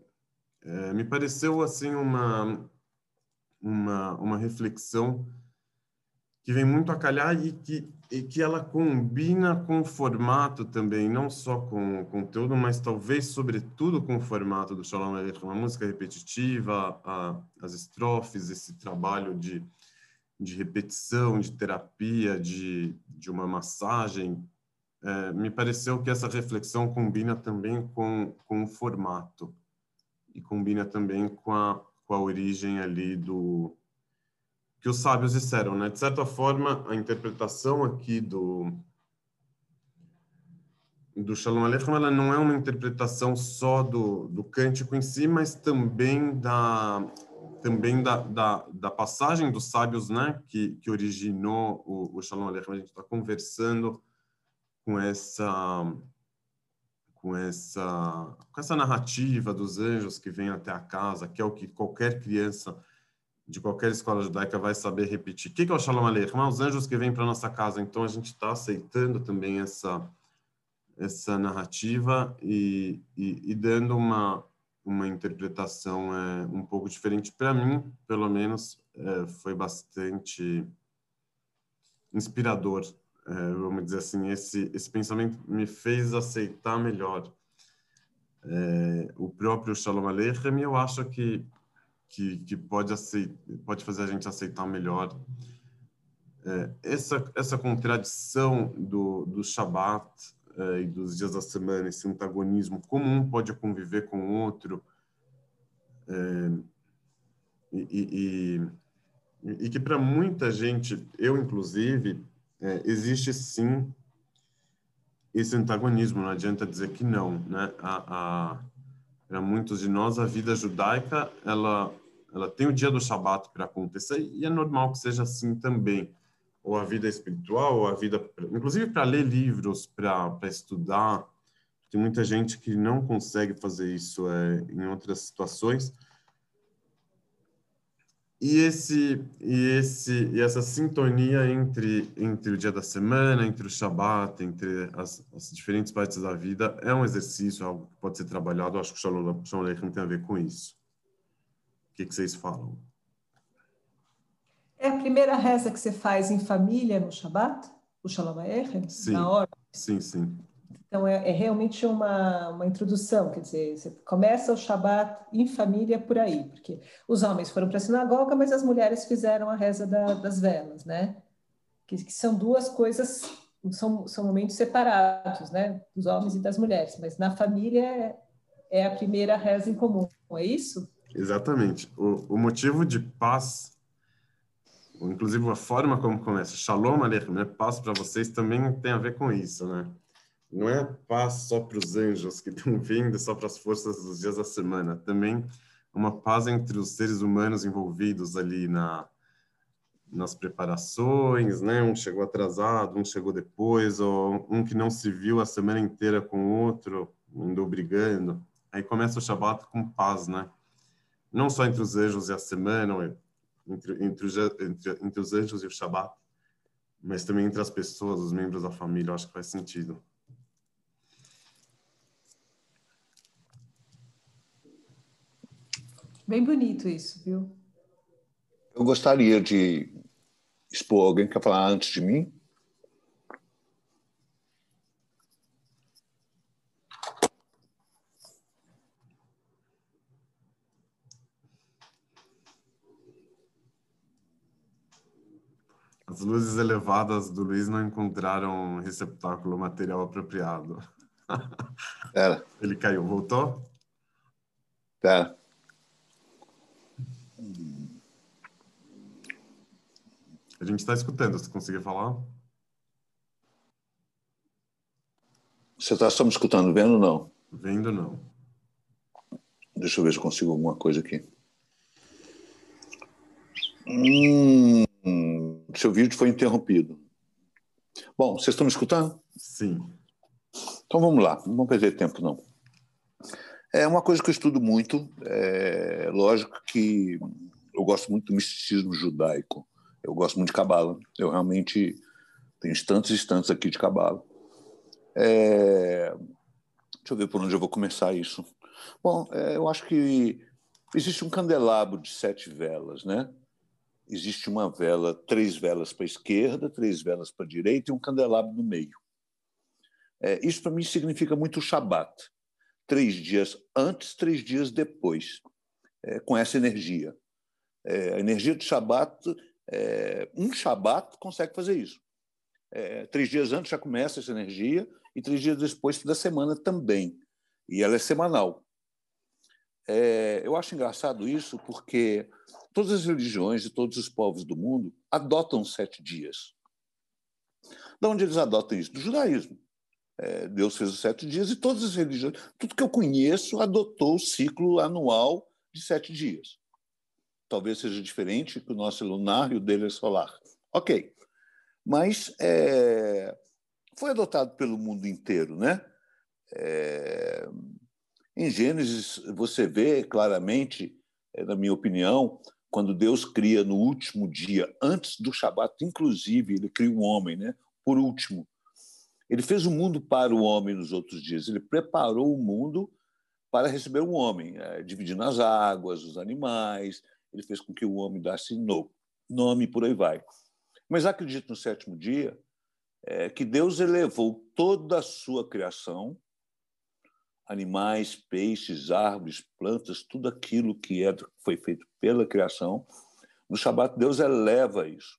é, me pareceu assim uma, uma, uma reflexão que vem muito a calhar e que, e que ela combina com o formato também, não só com o conteúdo, mas talvez, sobretudo, com o formato do Shalom Aleichem, uma música repetitiva, a, as estrofes, esse trabalho de de repetição, de terapia, de, de uma massagem, é, me pareceu que essa reflexão combina também com, com o formato e combina também com a, com a origem ali do que os sábios disseram, né? De certa forma, a interpretação aqui do do Shalom Aleichem, ela não é uma interpretação só do, do cântico em si, mas também da, também da, da, da, passagem dos sábios, né, que, que originou o, o Shalom Aleichem. A gente está conversando com essa com essa com essa narrativa dos anjos que vêm até a casa, que é o que qualquer criança de qualquer escola judaica vai saber repetir. O que é o Shalom Aleichem? Ah, os anjos que vêm para nossa casa. Então a gente está aceitando também essa essa narrativa e, e, e dando uma uma interpretação é, um pouco diferente para mim, pelo menos é, foi bastante inspirador, é, vamos dizer assim. Esse esse pensamento me fez aceitar melhor é, o próprio Shalom Aleichem. Eu acho que que, que pode, aceitar, pode fazer a gente aceitar melhor. É, essa, essa contradição do, do Shabat é, e dos dias da semana, esse antagonismo, como um pode conviver com o outro, é, e, e, e, que para muita gente, eu inclusive, é, existe sim esse antagonismo, não adianta dizer que não, né? A, a para muitos de nós a vida judaica ela ela tem o dia do Shabat para acontecer e é normal que seja assim também. Ou a vida espiritual, ou a vida, inclusive para ler livros, para estudar. Tem muita gente que não consegue fazer isso é, em outras situações. E esse e esse e essa sintonia entre entre o dia da semana, entre o Shabat, entre as, as diferentes partes da vida é um exercício, algo que pode ser trabalhado. Acho que o Shalom Aleichem tem a ver com isso. O que, que vocês falam? É a primeira reza que você faz em família no Shabat? O Shalom Aleichem? Sim, na hora? sim, sim. Então, é, é, realmente uma, uma introdução, quer dizer, você começa o Shabat em família por aí, porque os homens foram para a sinagoga, mas as mulheres fizeram a reza da, das velas, né? Que, que, são duas coisas, são, são momentos separados, né? Dos homens e das mulheres, mas na família é, é a primeira reza em comum, é isso? Exatamente. O, o motivo de paz, inclusive a forma como começa, Shalom Aleichem, né? paz para vocês, também tem a ver com isso, né? Não é paz só para os anjos que estão vindo, só para as forças dos dias da semana. Também uma paz entre os seres humanos envolvidos ali na nas preparações, né? Um chegou atrasado, um chegou depois, ou um que não se viu a semana inteira com o outro, andou brigando. Aí começa o Shabat com paz, né? Não só entre os anjos e a semana, entre, entre, os, entre, entre os anjos e o Shabat, mas também entre as pessoas, os membros da família, eu acho que faz sentido. Bem bonito isso, viu? Eu gostaria de expor alguém que quer falar antes de mim. Luzes elevadas do Luiz não encontraram receptáculo material apropriado. Era. Ele caiu. Voltou? Pera. A gente está escutando. Você conseguir falar? Você está só me escutando, vendo ou não? Vendo não. Deixa eu ver se consigo alguma coisa aqui. Hum seu vídeo foi interrompido. Bom, vocês estão me escutando? Sim. Então vamos lá, não vamos perder tempo não. É uma coisa que eu estudo muito, é lógico que eu gosto muito do misticismo judaico, eu gosto muito de cabala, eu realmente tenho tantos instantes aqui de cabala. É... Deixa eu ver por onde eu vou começar isso. Bom, é, eu acho que existe um candelabro de sete velas, né? Existe uma vela, três velas para a esquerda, três velas para a direita e um candelabro no meio. É, isso para mim significa muito o Shabat. Três dias antes, três dias depois, é, com essa energia. É, a energia do Shabat, é, um Shabat consegue fazer isso. É, três dias antes já começa essa energia e três dias depois da semana também. E ela é semanal. É, eu acho engraçado isso porque todas as religiões e todos os povos do mundo adotam sete dias. De onde eles adotam isso? Do judaísmo. É, Deus fez os sete dias e todas as religiões, tudo que eu conheço, adotou o ciclo anual de sete dias. Talvez seja diferente que o nosso lunar e o dele é solar. Ok. Mas é, foi adotado pelo mundo inteiro, né? É, em Gênesis, você vê claramente, é, na minha opinião, quando Deus cria no último dia, antes do Shabat, inclusive, ele cria o um homem, né? por último. Ele fez o mundo para o homem nos outros dias, ele preparou o mundo para receber um homem, é, dividindo as águas, os animais, ele fez com que o homem desse nome, por aí vai. Mas acredito no sétimo dia é, que Deus elevou toda a sua criação, animais, peixes, árvores, plantas, tudo aquilo que é, foi feito pela criação. No Shabat, Deus eleva isso.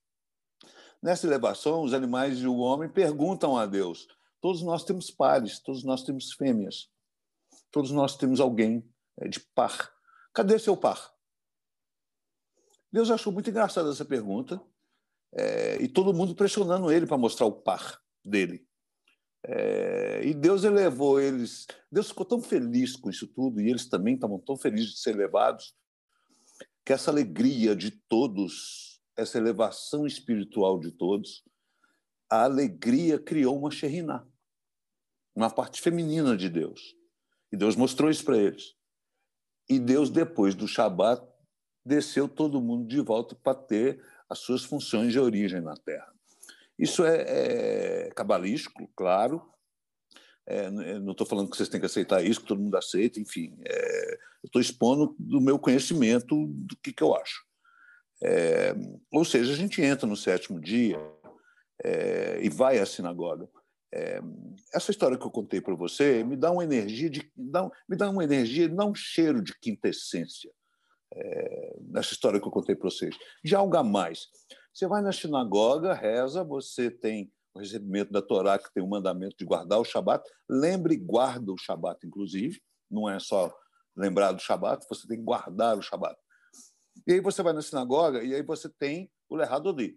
Nessa elevação, os animais e o homem perguntam a Deus: todos nós temos pares, todos nós temos fêmeas, todos nós temos alguém é, de par. Cadê seu par? Deus achou muito engraçada essa pergunta é, e todo mundo pressionando ele para mostrar o par dele. É, e Deus elevou eles. Deus ficou tão feliz com isso tudo e eles também estavam tão felizes de ser levados que essa alegria de todos essa elevação espiritual de todos, a alegria criou uma Sheriná, uma parte feminina de Deus. E Deus mostrou isso para eles. E Deus, depois do Shabat, desceu todo mundo de volta para ter as suas funções de origem na Terra. Isso é, é cabalístico, claro. É, não estou falando que vocês têm que aceitar isso, que todo mundo aceita, enfim. É, estou expondo do meu conhecimento do que, que eu acho. É, ou seja, a gente entra no sétimo dia é, e vai à sinagoga. É, essa história que eu contei para você me dá uma energia de me dá uma energia, dá um cheiro de quintessência é, nessa história que eu contei para vocês, de algo a mais. Você vai na sinagoga, reza, você tem o recebimento da Torá, que tem o mandamento de guardar o Shabat. Lembre e guarda o Shabat, inclusive. Não é só lembrar do Shabat, você tem que guardar o Shabat. E aí você vai na sinagoga e aí você tem o Lerradodi.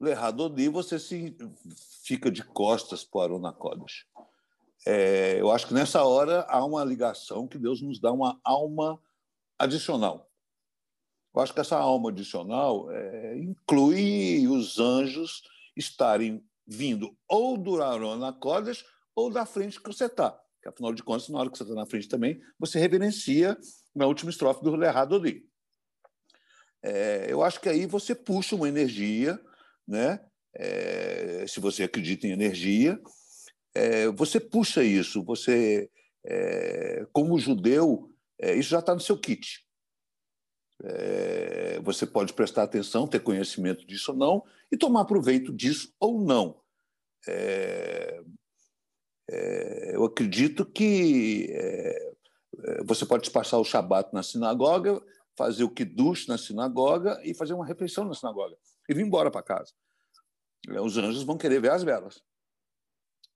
O Lerradodi, você se fica de costas para o Nakodesh. É, eu acho que nessa hora há uma ligação que Deus nos dá uma alma adicional. Eu acho que essa alma adicional é, inclui os anjos estarem vindo ou do Arona Kodesh ou da frente que você está. Afinal de contas, na hora que você está na frente também, você reverencia na última estrofe do Lerradodi. É, eu acho que aí você puxa uma energia, né? É, se você acredita em energia, é, você puxa isso. Você, é, como judeu, é, isso já está no seu kit. É, você pode prestar atenção, ter conhecimento disso ou não, e tomar proveito disso ou não. eu acredito que você pode passar o Shabat na sinagoga, fazer o kiddush na sinagoga e fazer uma refeição na sinagoga e vir embora para casa. Os anjos vão querer ver as velas.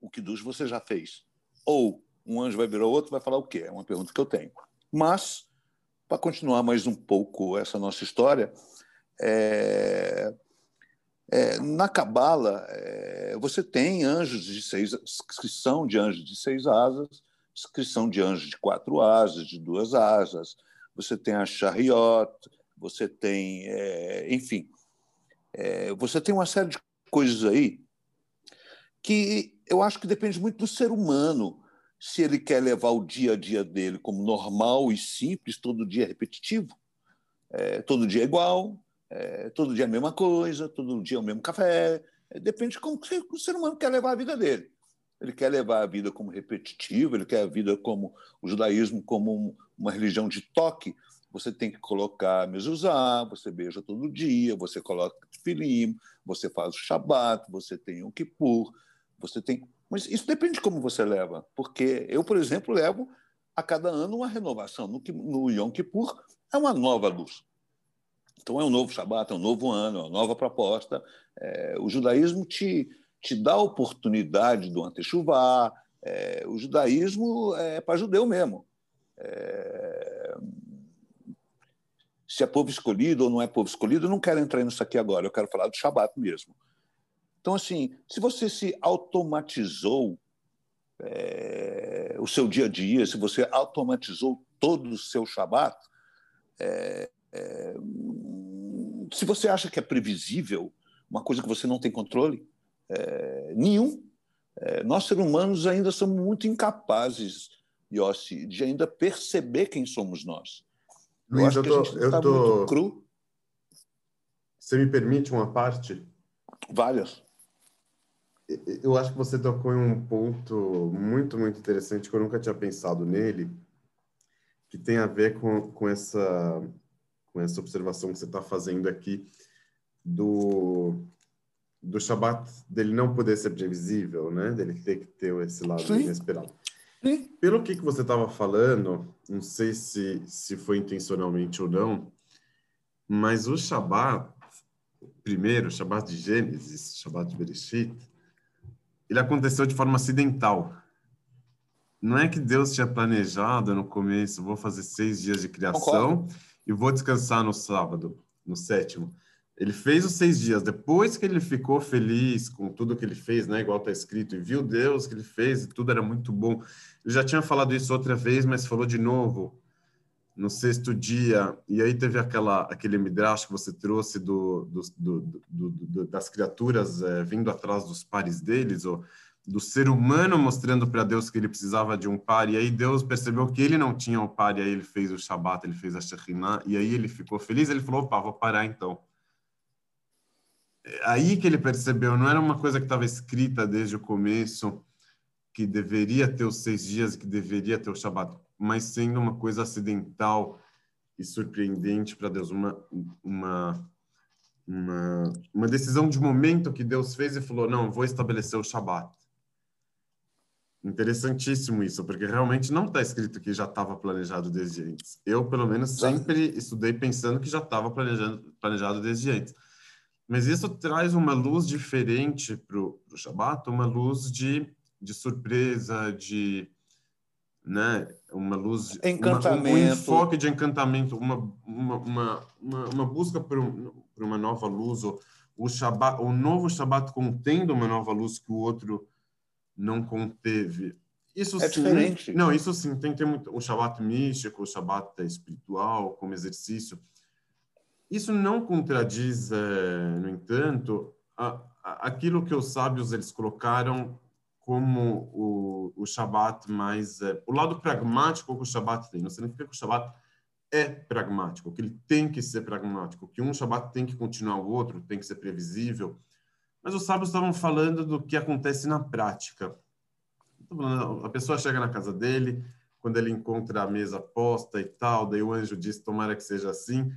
O kiddush você já fez. Ou um anjo vai virar outro vai falar o quê? É uma pergunta que eu tenho. Mas, para continuar mais um pouco essa nossa história, é... É, na Cabala, é, você tem anjos de seis, descrição de anjos de seis asas, descrição de anjos de quatro asas, de duas asas, você tem a Chariot, você tem, é, enfim, é, você tem uma série de coisas aí que eu acho que depende muito do ser humano, se ele quer levar o dia a dia dele como normal e simples, todo dia é repetitivo, é, todo dia é igual, é, todo dia é a mesma coisa, todo dia o mesmo café, é, depende de como o ser humano quer levar a vida dele. Ele quer levar a vida como repetitiva, ele quer a vida como o judaísmo como uma religião de toque. Você tem que colocar mezuzá, você beija todo dia, você coloca filim, você faz o shabat, você tem o kippur, você tem... Mas isso depende de como você leva, porque eu, por exemplo, levo a cada ano uma renovação. No, no Yom Kippur é uma nova luz. Então é um novo Shabat, é um novo ano, é uma nova proposta. É, o judaísmo te, te dá a oportunidade do antechuvá. É, o judaísmo é para judeu mesmo. É... Se é povo escolhido ou não é povo escolhido, eu não quero entrar nisso aqui agora, eu quero falar do Shabat mesmo. Então, assim, se você se automatizou é, o seu dia a dia, se você automatizou todo o seu Shabat, é, é, se você acha que é previsível, uma coisa que você não tem controle, nenhum. Nós, seres humanos, ainda somos muito incapazes, Yossi, de ainda perceber quem somos nós. Luiz, eu, eu tô, eu tá tô... cru. Você me permite uma parte? Várias. Eu acho que você tocou em um ponto muito, muito interessante que eu nunca tinha pensado nele, que tem a ver com, com, essa, com essa observação que você está fazendo aqui do, do Shabat dele não poder ser previsível, né? Dele ter que ter esse lado Sim. inesperado. Sim. Pelo que, que você estava falando, não sei se, se foi intencionalmente ou não, mas o Shabat, primeiro, o Shabat de Gênesis, o Shabat de Bereshit, ele aconteceu de forma acidental. Não é que Deus tinha planejado no começo, vou fazer seis dias de criação Concordo. e vou descansar no sábado, no sétimo. Ele fez os seis dias. Depois que ele ficou feliz com tudo que ele fez, né? Igual está escrito, e viu Deus que ele fez e tudo era muito bom. Eu já tinha falado isso outra vez, mas falou de novo no sexto dia. E aí teve aquela aquele midrash que você trouxe do, do, do, do das criaturas é, vindo atrás dos pares deles, ou do ser humano mostrando para Deus que ele precisava de um par. E aí Deus percebeu que ele não tinha o par, e aí ele fez o Shabat, ele fez a Shekhinah, e aí ele ficou feliz. Ele falou: opa, vou parar então aí que ele percebeu, não era uma coisa que estava escrita desde o começo, que deveria ter os seis dias, que deveria ter o Shabat, mas sendo uma coisa acidental e surpreendente para Deus, uma, uma, uma, uma decisão de momento que Deus fez e falou, não, vou estabelecer o Shabat. Interessantíssimo isso, porque realmente não está escrito que já estava planejado desde antes. Eu, pelo menos, sempre estudei pensando que já estava planejado desde antes. Mas isso traz uma luz diferente para o Shabat, uma luz de, de surpresa, de né, uma luz, encantamento. Uma, um enfoque de encantamento, uma, uma, uma, uma, busca por, por uma nova luz, o, o, Shabbat, o novo Shabat contendo uma nova luz que o outro não conteve. Isso é sim, diferente. Não, isso sim, tem, tem muito, o Shabat místico, o Shabat espiritual, como exercício. Isso não contradiz, é, no entanto, a, a, aquilo que os sábios eles colocaram como o, o Shabat mais... É, o lado pragmático que o Shabat tem. Não significa que o Shabat é pragmático, que ele tem que ser pragmático, que um Shabat tem que continuar o outro, tem que ser previsível. Mas os sábios estavam falando do que acontece na prática. A pessoa chega na casa dele, quando ele encontra a mesa posta e tal, daí o anjo diz, tomara que seja assim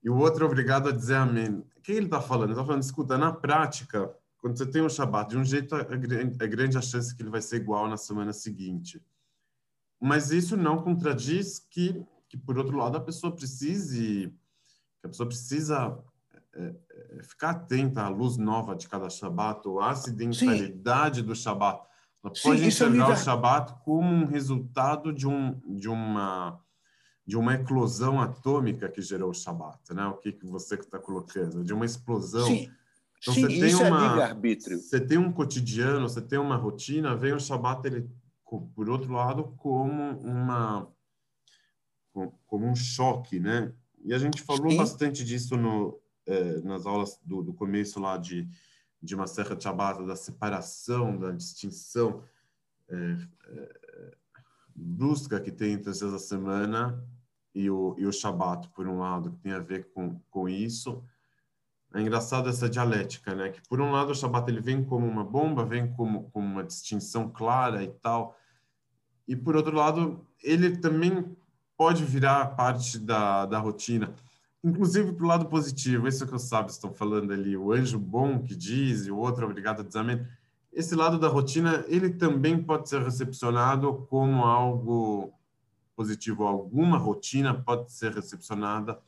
e o outro é obrigado a dizer amém. O que ele está falando? Ele está falando, escuta, na prática, quando você tem um Shabat, de um jeito é, grande a chance que ele vai ser igual na semana seguinte. Mas isso não contradiz que, que por outro lado, a pessoa precise, a pessoa precisa é, é, ficar atenta à luz nova de cada Shabat, ou à acidentalidade Sim. do Shabat. Ela pode Sim, é enxergar é o Shabat como um resultado de, um, de uma de uma eclosão atômica que gerou o Shabat, né? O que, que você está colocando? De uma explosão. Sim, então, Sim você tem isso é uma, é livre-arbítrio. Você tem um cotidiano, você tem uma rotina, vem o Shabat, ele, por outro lado, como uma como um choque, né? E a gente falou Sim. bastante disso no, eh, nas aulas do, do, começo lá de, de uma Serra Shabbat, da separação, da distinção eh, eh, brusca que tem entre essa semana e o, e o Shabat, por um lado, que tem a ver com, com isso. É engraçado essa dialética, né? Que, por um lado, o Shabat ele vem como uma bomba, vem como, como uma distinção clara e tal. E, por outro lado, ele também pode virar parte da, da rotina. Inclusive para o lado positivo, isso que os sábios estão falando ali, o anjo bom que diz e o outro obrigado a amém. Esse lado da rotina, ele também pode ser recepcionado como algo positivo alguma rotina pode ser recepcionada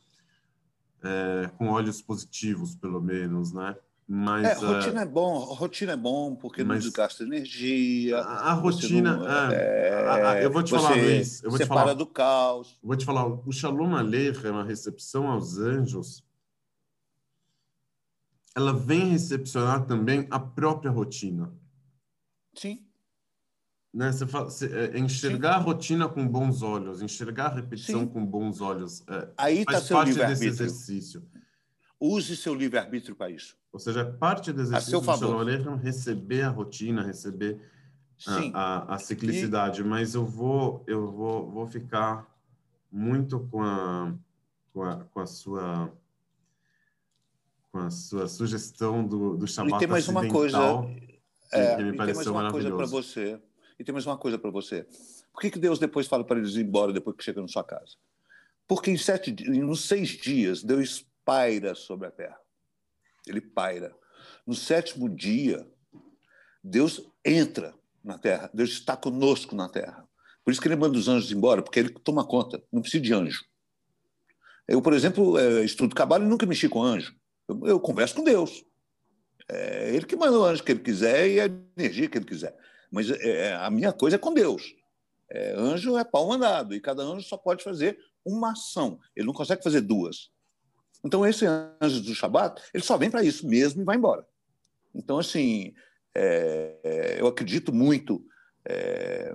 é, com olhos positivos, pelo menos, né? Mas, é, rotina é, é bom, rotina é bom porque não desgasta energia. A, a rotina, não, é, a, a, eu vou te falar, Luiz, eu vou te falar do caos. Vou te falar, o Shalom Aleichem, uma recepção aos anjos, ela vem recepcionar também a própria rotina. Sim. Né? Você fala, você, é, enxergar Sim. a rotina com bons olhos, enxergar a repetição Sim. com bons olhos. É, Aí está seu livre-arbítrio. exercício. Use seu livre-arbítrio para isso. Ou seja, parte do exercício a seu favor. do receber a rotina, receber a, a, a, ciclicidade. E... Mas eu vou, eu vou, vou ficar muito com a, com a, com a sua com a sua sugestão do, do Shabat e tem mais uma coisa é, que me pareceu tem mais uma coisa para você e tem mais uma coisa para você. Por que, que Deus depois fala para eles ir embora depois que chega na sua casa? Porque em sete nos seis dias Deus paira sobre a terra. Ele paira. No sétimo dia Deus entra na terra. Deus está conosco na terra. Por isso que ele manda os anjos embora porque ele toma conta. Não precisa de anjo. Eu, por exemplo, é, estudo cabalo e nunca mexi com anjo. Eu, eu converso com Deus. É ele que manda o anjo que ele quiser e a energia que ele quiser. Mas é, é, a minha coisa é com Deus. É, anjo é pau mandado, e cada anjo só pode fazer uma ação. Ele não consegue fazer duas. Então, esse anjo do Shabat, ele só vem para isso mesmo e vai embora. Então, assim, é, é eu acredito muito. É,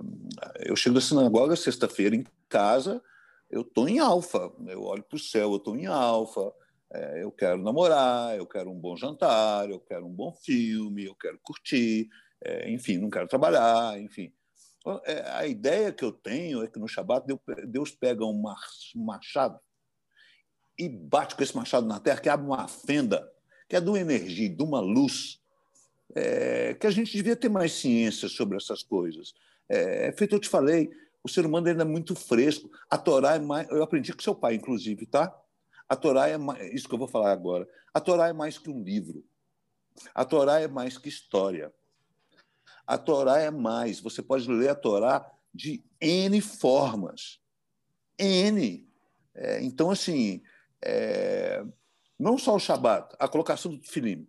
eu chego da sinagoga sexta-feira em casa, eu estou em alfa. Eu olho para o céu, eu estou em alfa. É, eu quero namorar, eu quero um bom jantar, eu quero um bom filme, eu quero curtir, é, enfim, não quero trabalhar, enfim. É, a ideia que eu tenho é que no Shabat Deus pega um machado e bate com esse machado na terra, que abre uma fenda, que é de uma energia, de uma luz, é, que a gente devia ter mais ciência sobre essas coisas. É, feito eu te falei, o ser humano ainda é muito fresco. A Torá é mais. Eu aprendi com seu pai, inclusive, tá? A Torá é mais, isso que eu vou falar agora. A Torá é mais que um livro. A Torá é mais que história. A Torá é mais. Você pode ler a Torá de N formas. N. É, então, assim, é, não só o Shabat, a colocação do Filim.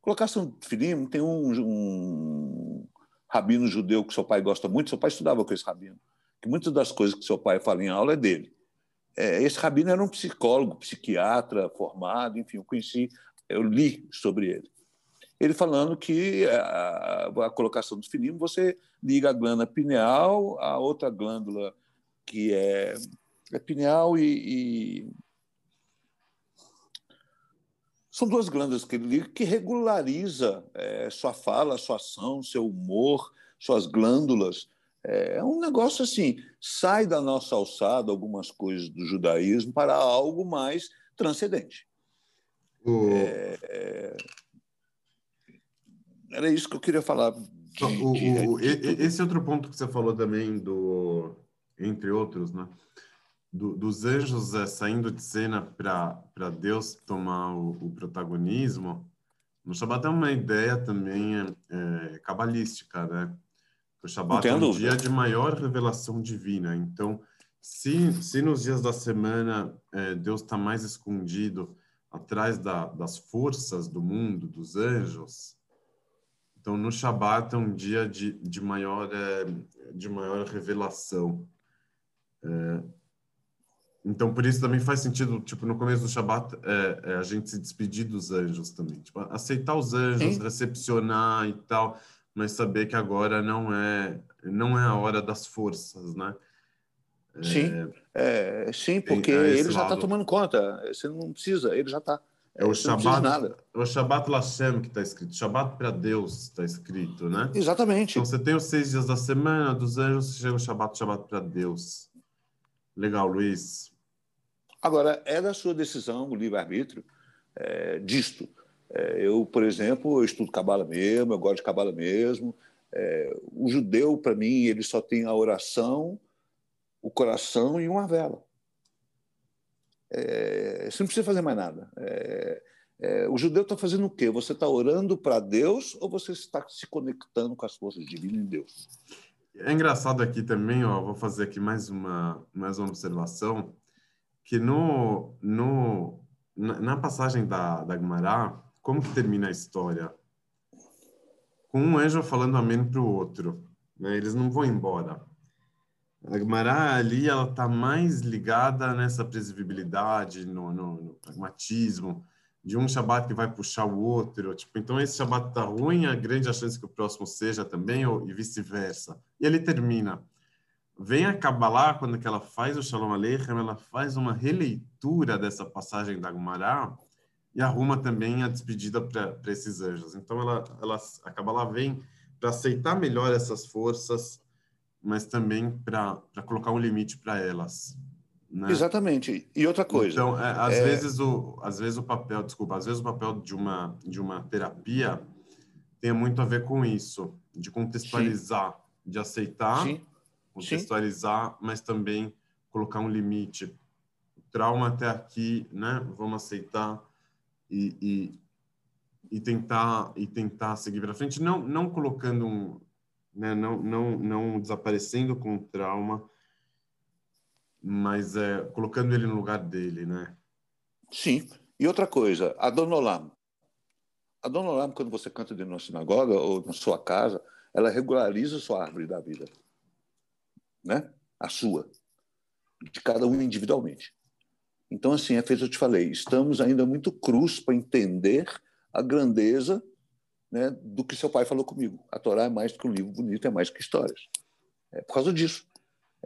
Colocação do Filim tem um, um rabino judeu que seu pai gosta muito, seu pai estudava com esse rabino, que muitas das coisas que seu pai fala em aula é dele. É, esse rabino era um psicólogo, psiquiatra formado, enfim, eu conheci, eu li sobre ele. Ele falando que a, a colocação do filim, você liga a glândula pineal a outra glândula que é, é pineal e, e, são duas glândulas que ele liga que regulariza é, sua fala, sua ação, seu humor, suas glândulas. É um negócio assim, sai da nossa alçada algumas coisas do judaísmo para algo mais transcendente. O... É... Era isso que eu queria falar. De, o, o. Esse outro ponto que você falou também, do, entre outros, né? Do, dos anjos é, saindo de cena para Deus tomar o, o, protagonismo, no Shabbat é uma ideia também é, é cabalística, né? O Shabat é um dúvida. dia de maior revelação divina. Então, se, se nos dias da semana é, Deus está mais escondido atrás da, das forças do mundo, dos anjos, então no Shabat é um dia de, de, maior, é, de maior revelação. É, então, por isso também faz sentido, tipo, no começo do Shabat, é, é a gente se despedir dos anjos também. Tipo, aceitar os anjos, Sim. recepcionar e tal mas saber que agora não é não é a hora das forças, né? Sim, é, sim, porque é ele já está tomando conta. Você não precisa, ele já está. É o Shabbat, nada. É o Shabbat Lashem que está escrito. Shabbat para Deus está escrito, né? Exatamente. Então você tem os seis dias da semana, dos anjos, chega o Shabbat, Shabbat para Deus. Legal, Luiz. Agora, é da sua decisão, o livre-arbítrio, é, disto. É, eu, por exemplo, eu estudo cabala mesmo, eu gosto de cabala mesmo. É, o judeu, para mim, ele só tem a oração, o coração e uma vela. É, você não precisa fazer mais nada. É, é, o judeu está fazendo o quê? Você está orando para Deus ou você está se conectando com as forças divinas em Deus? É engraçado aqui também, ó, vou fazer aqui mais uma, mais uma observação, que no, no, na, na passagem da, da Gumará, como que termina a história? Com um anjo falando amém para o outro. Né? Eles não vão embora. A Gemara ali ela está mais ligada nessa previsibilidade, no, no, no, pragmatismo, de um Shabat que vai puxar o outro. Tipo, então, esse Shabat está ruim, a grande a chance que o próximo seja também, ou, e vice-versa. E ele termina. Vem a Kabbalah, quando ela faz o Shalom Aleichem, ela faz uma releitura dessa passagem da Gemara, e arruma também a despedida para esses anjos. Então ela, ela acaba lá vem para aceitar melhor essas forças, mas também para colocar um limite para elas. Né? Exatamente. E outra coisa. Então, é, às, é... Vezes o, às vezes o papel, desculpa, às vezes o papel de uma, de uma terapia tem muito a ver com isso, de contextualizar, Sim. de aceitar, Sim. contextualizar, Sim. mas também colocar um limite. trauma até aqui, né? Vamos aceitar e, e, e tentar e tentar seguir para frente, não não colocando um, né? Não não não desaparecendo com o trauma, mas é colocando ele no lugar dele, né? Sim. E outra coisa, a Dona Olam, a Dona Olam, quando você canta dentro de uma sinagoga ou na sua casa, ela regulariza a sua árvore da vida, né? A sua, de cada um individualmente. Então, assim, é feito, eu te falei, estamos ainda muito cruz para entender a grandeza né, do que seu pai falou comigo. A Torá é mais do que um livro bonito, é mais do que histórias. É por causa disso.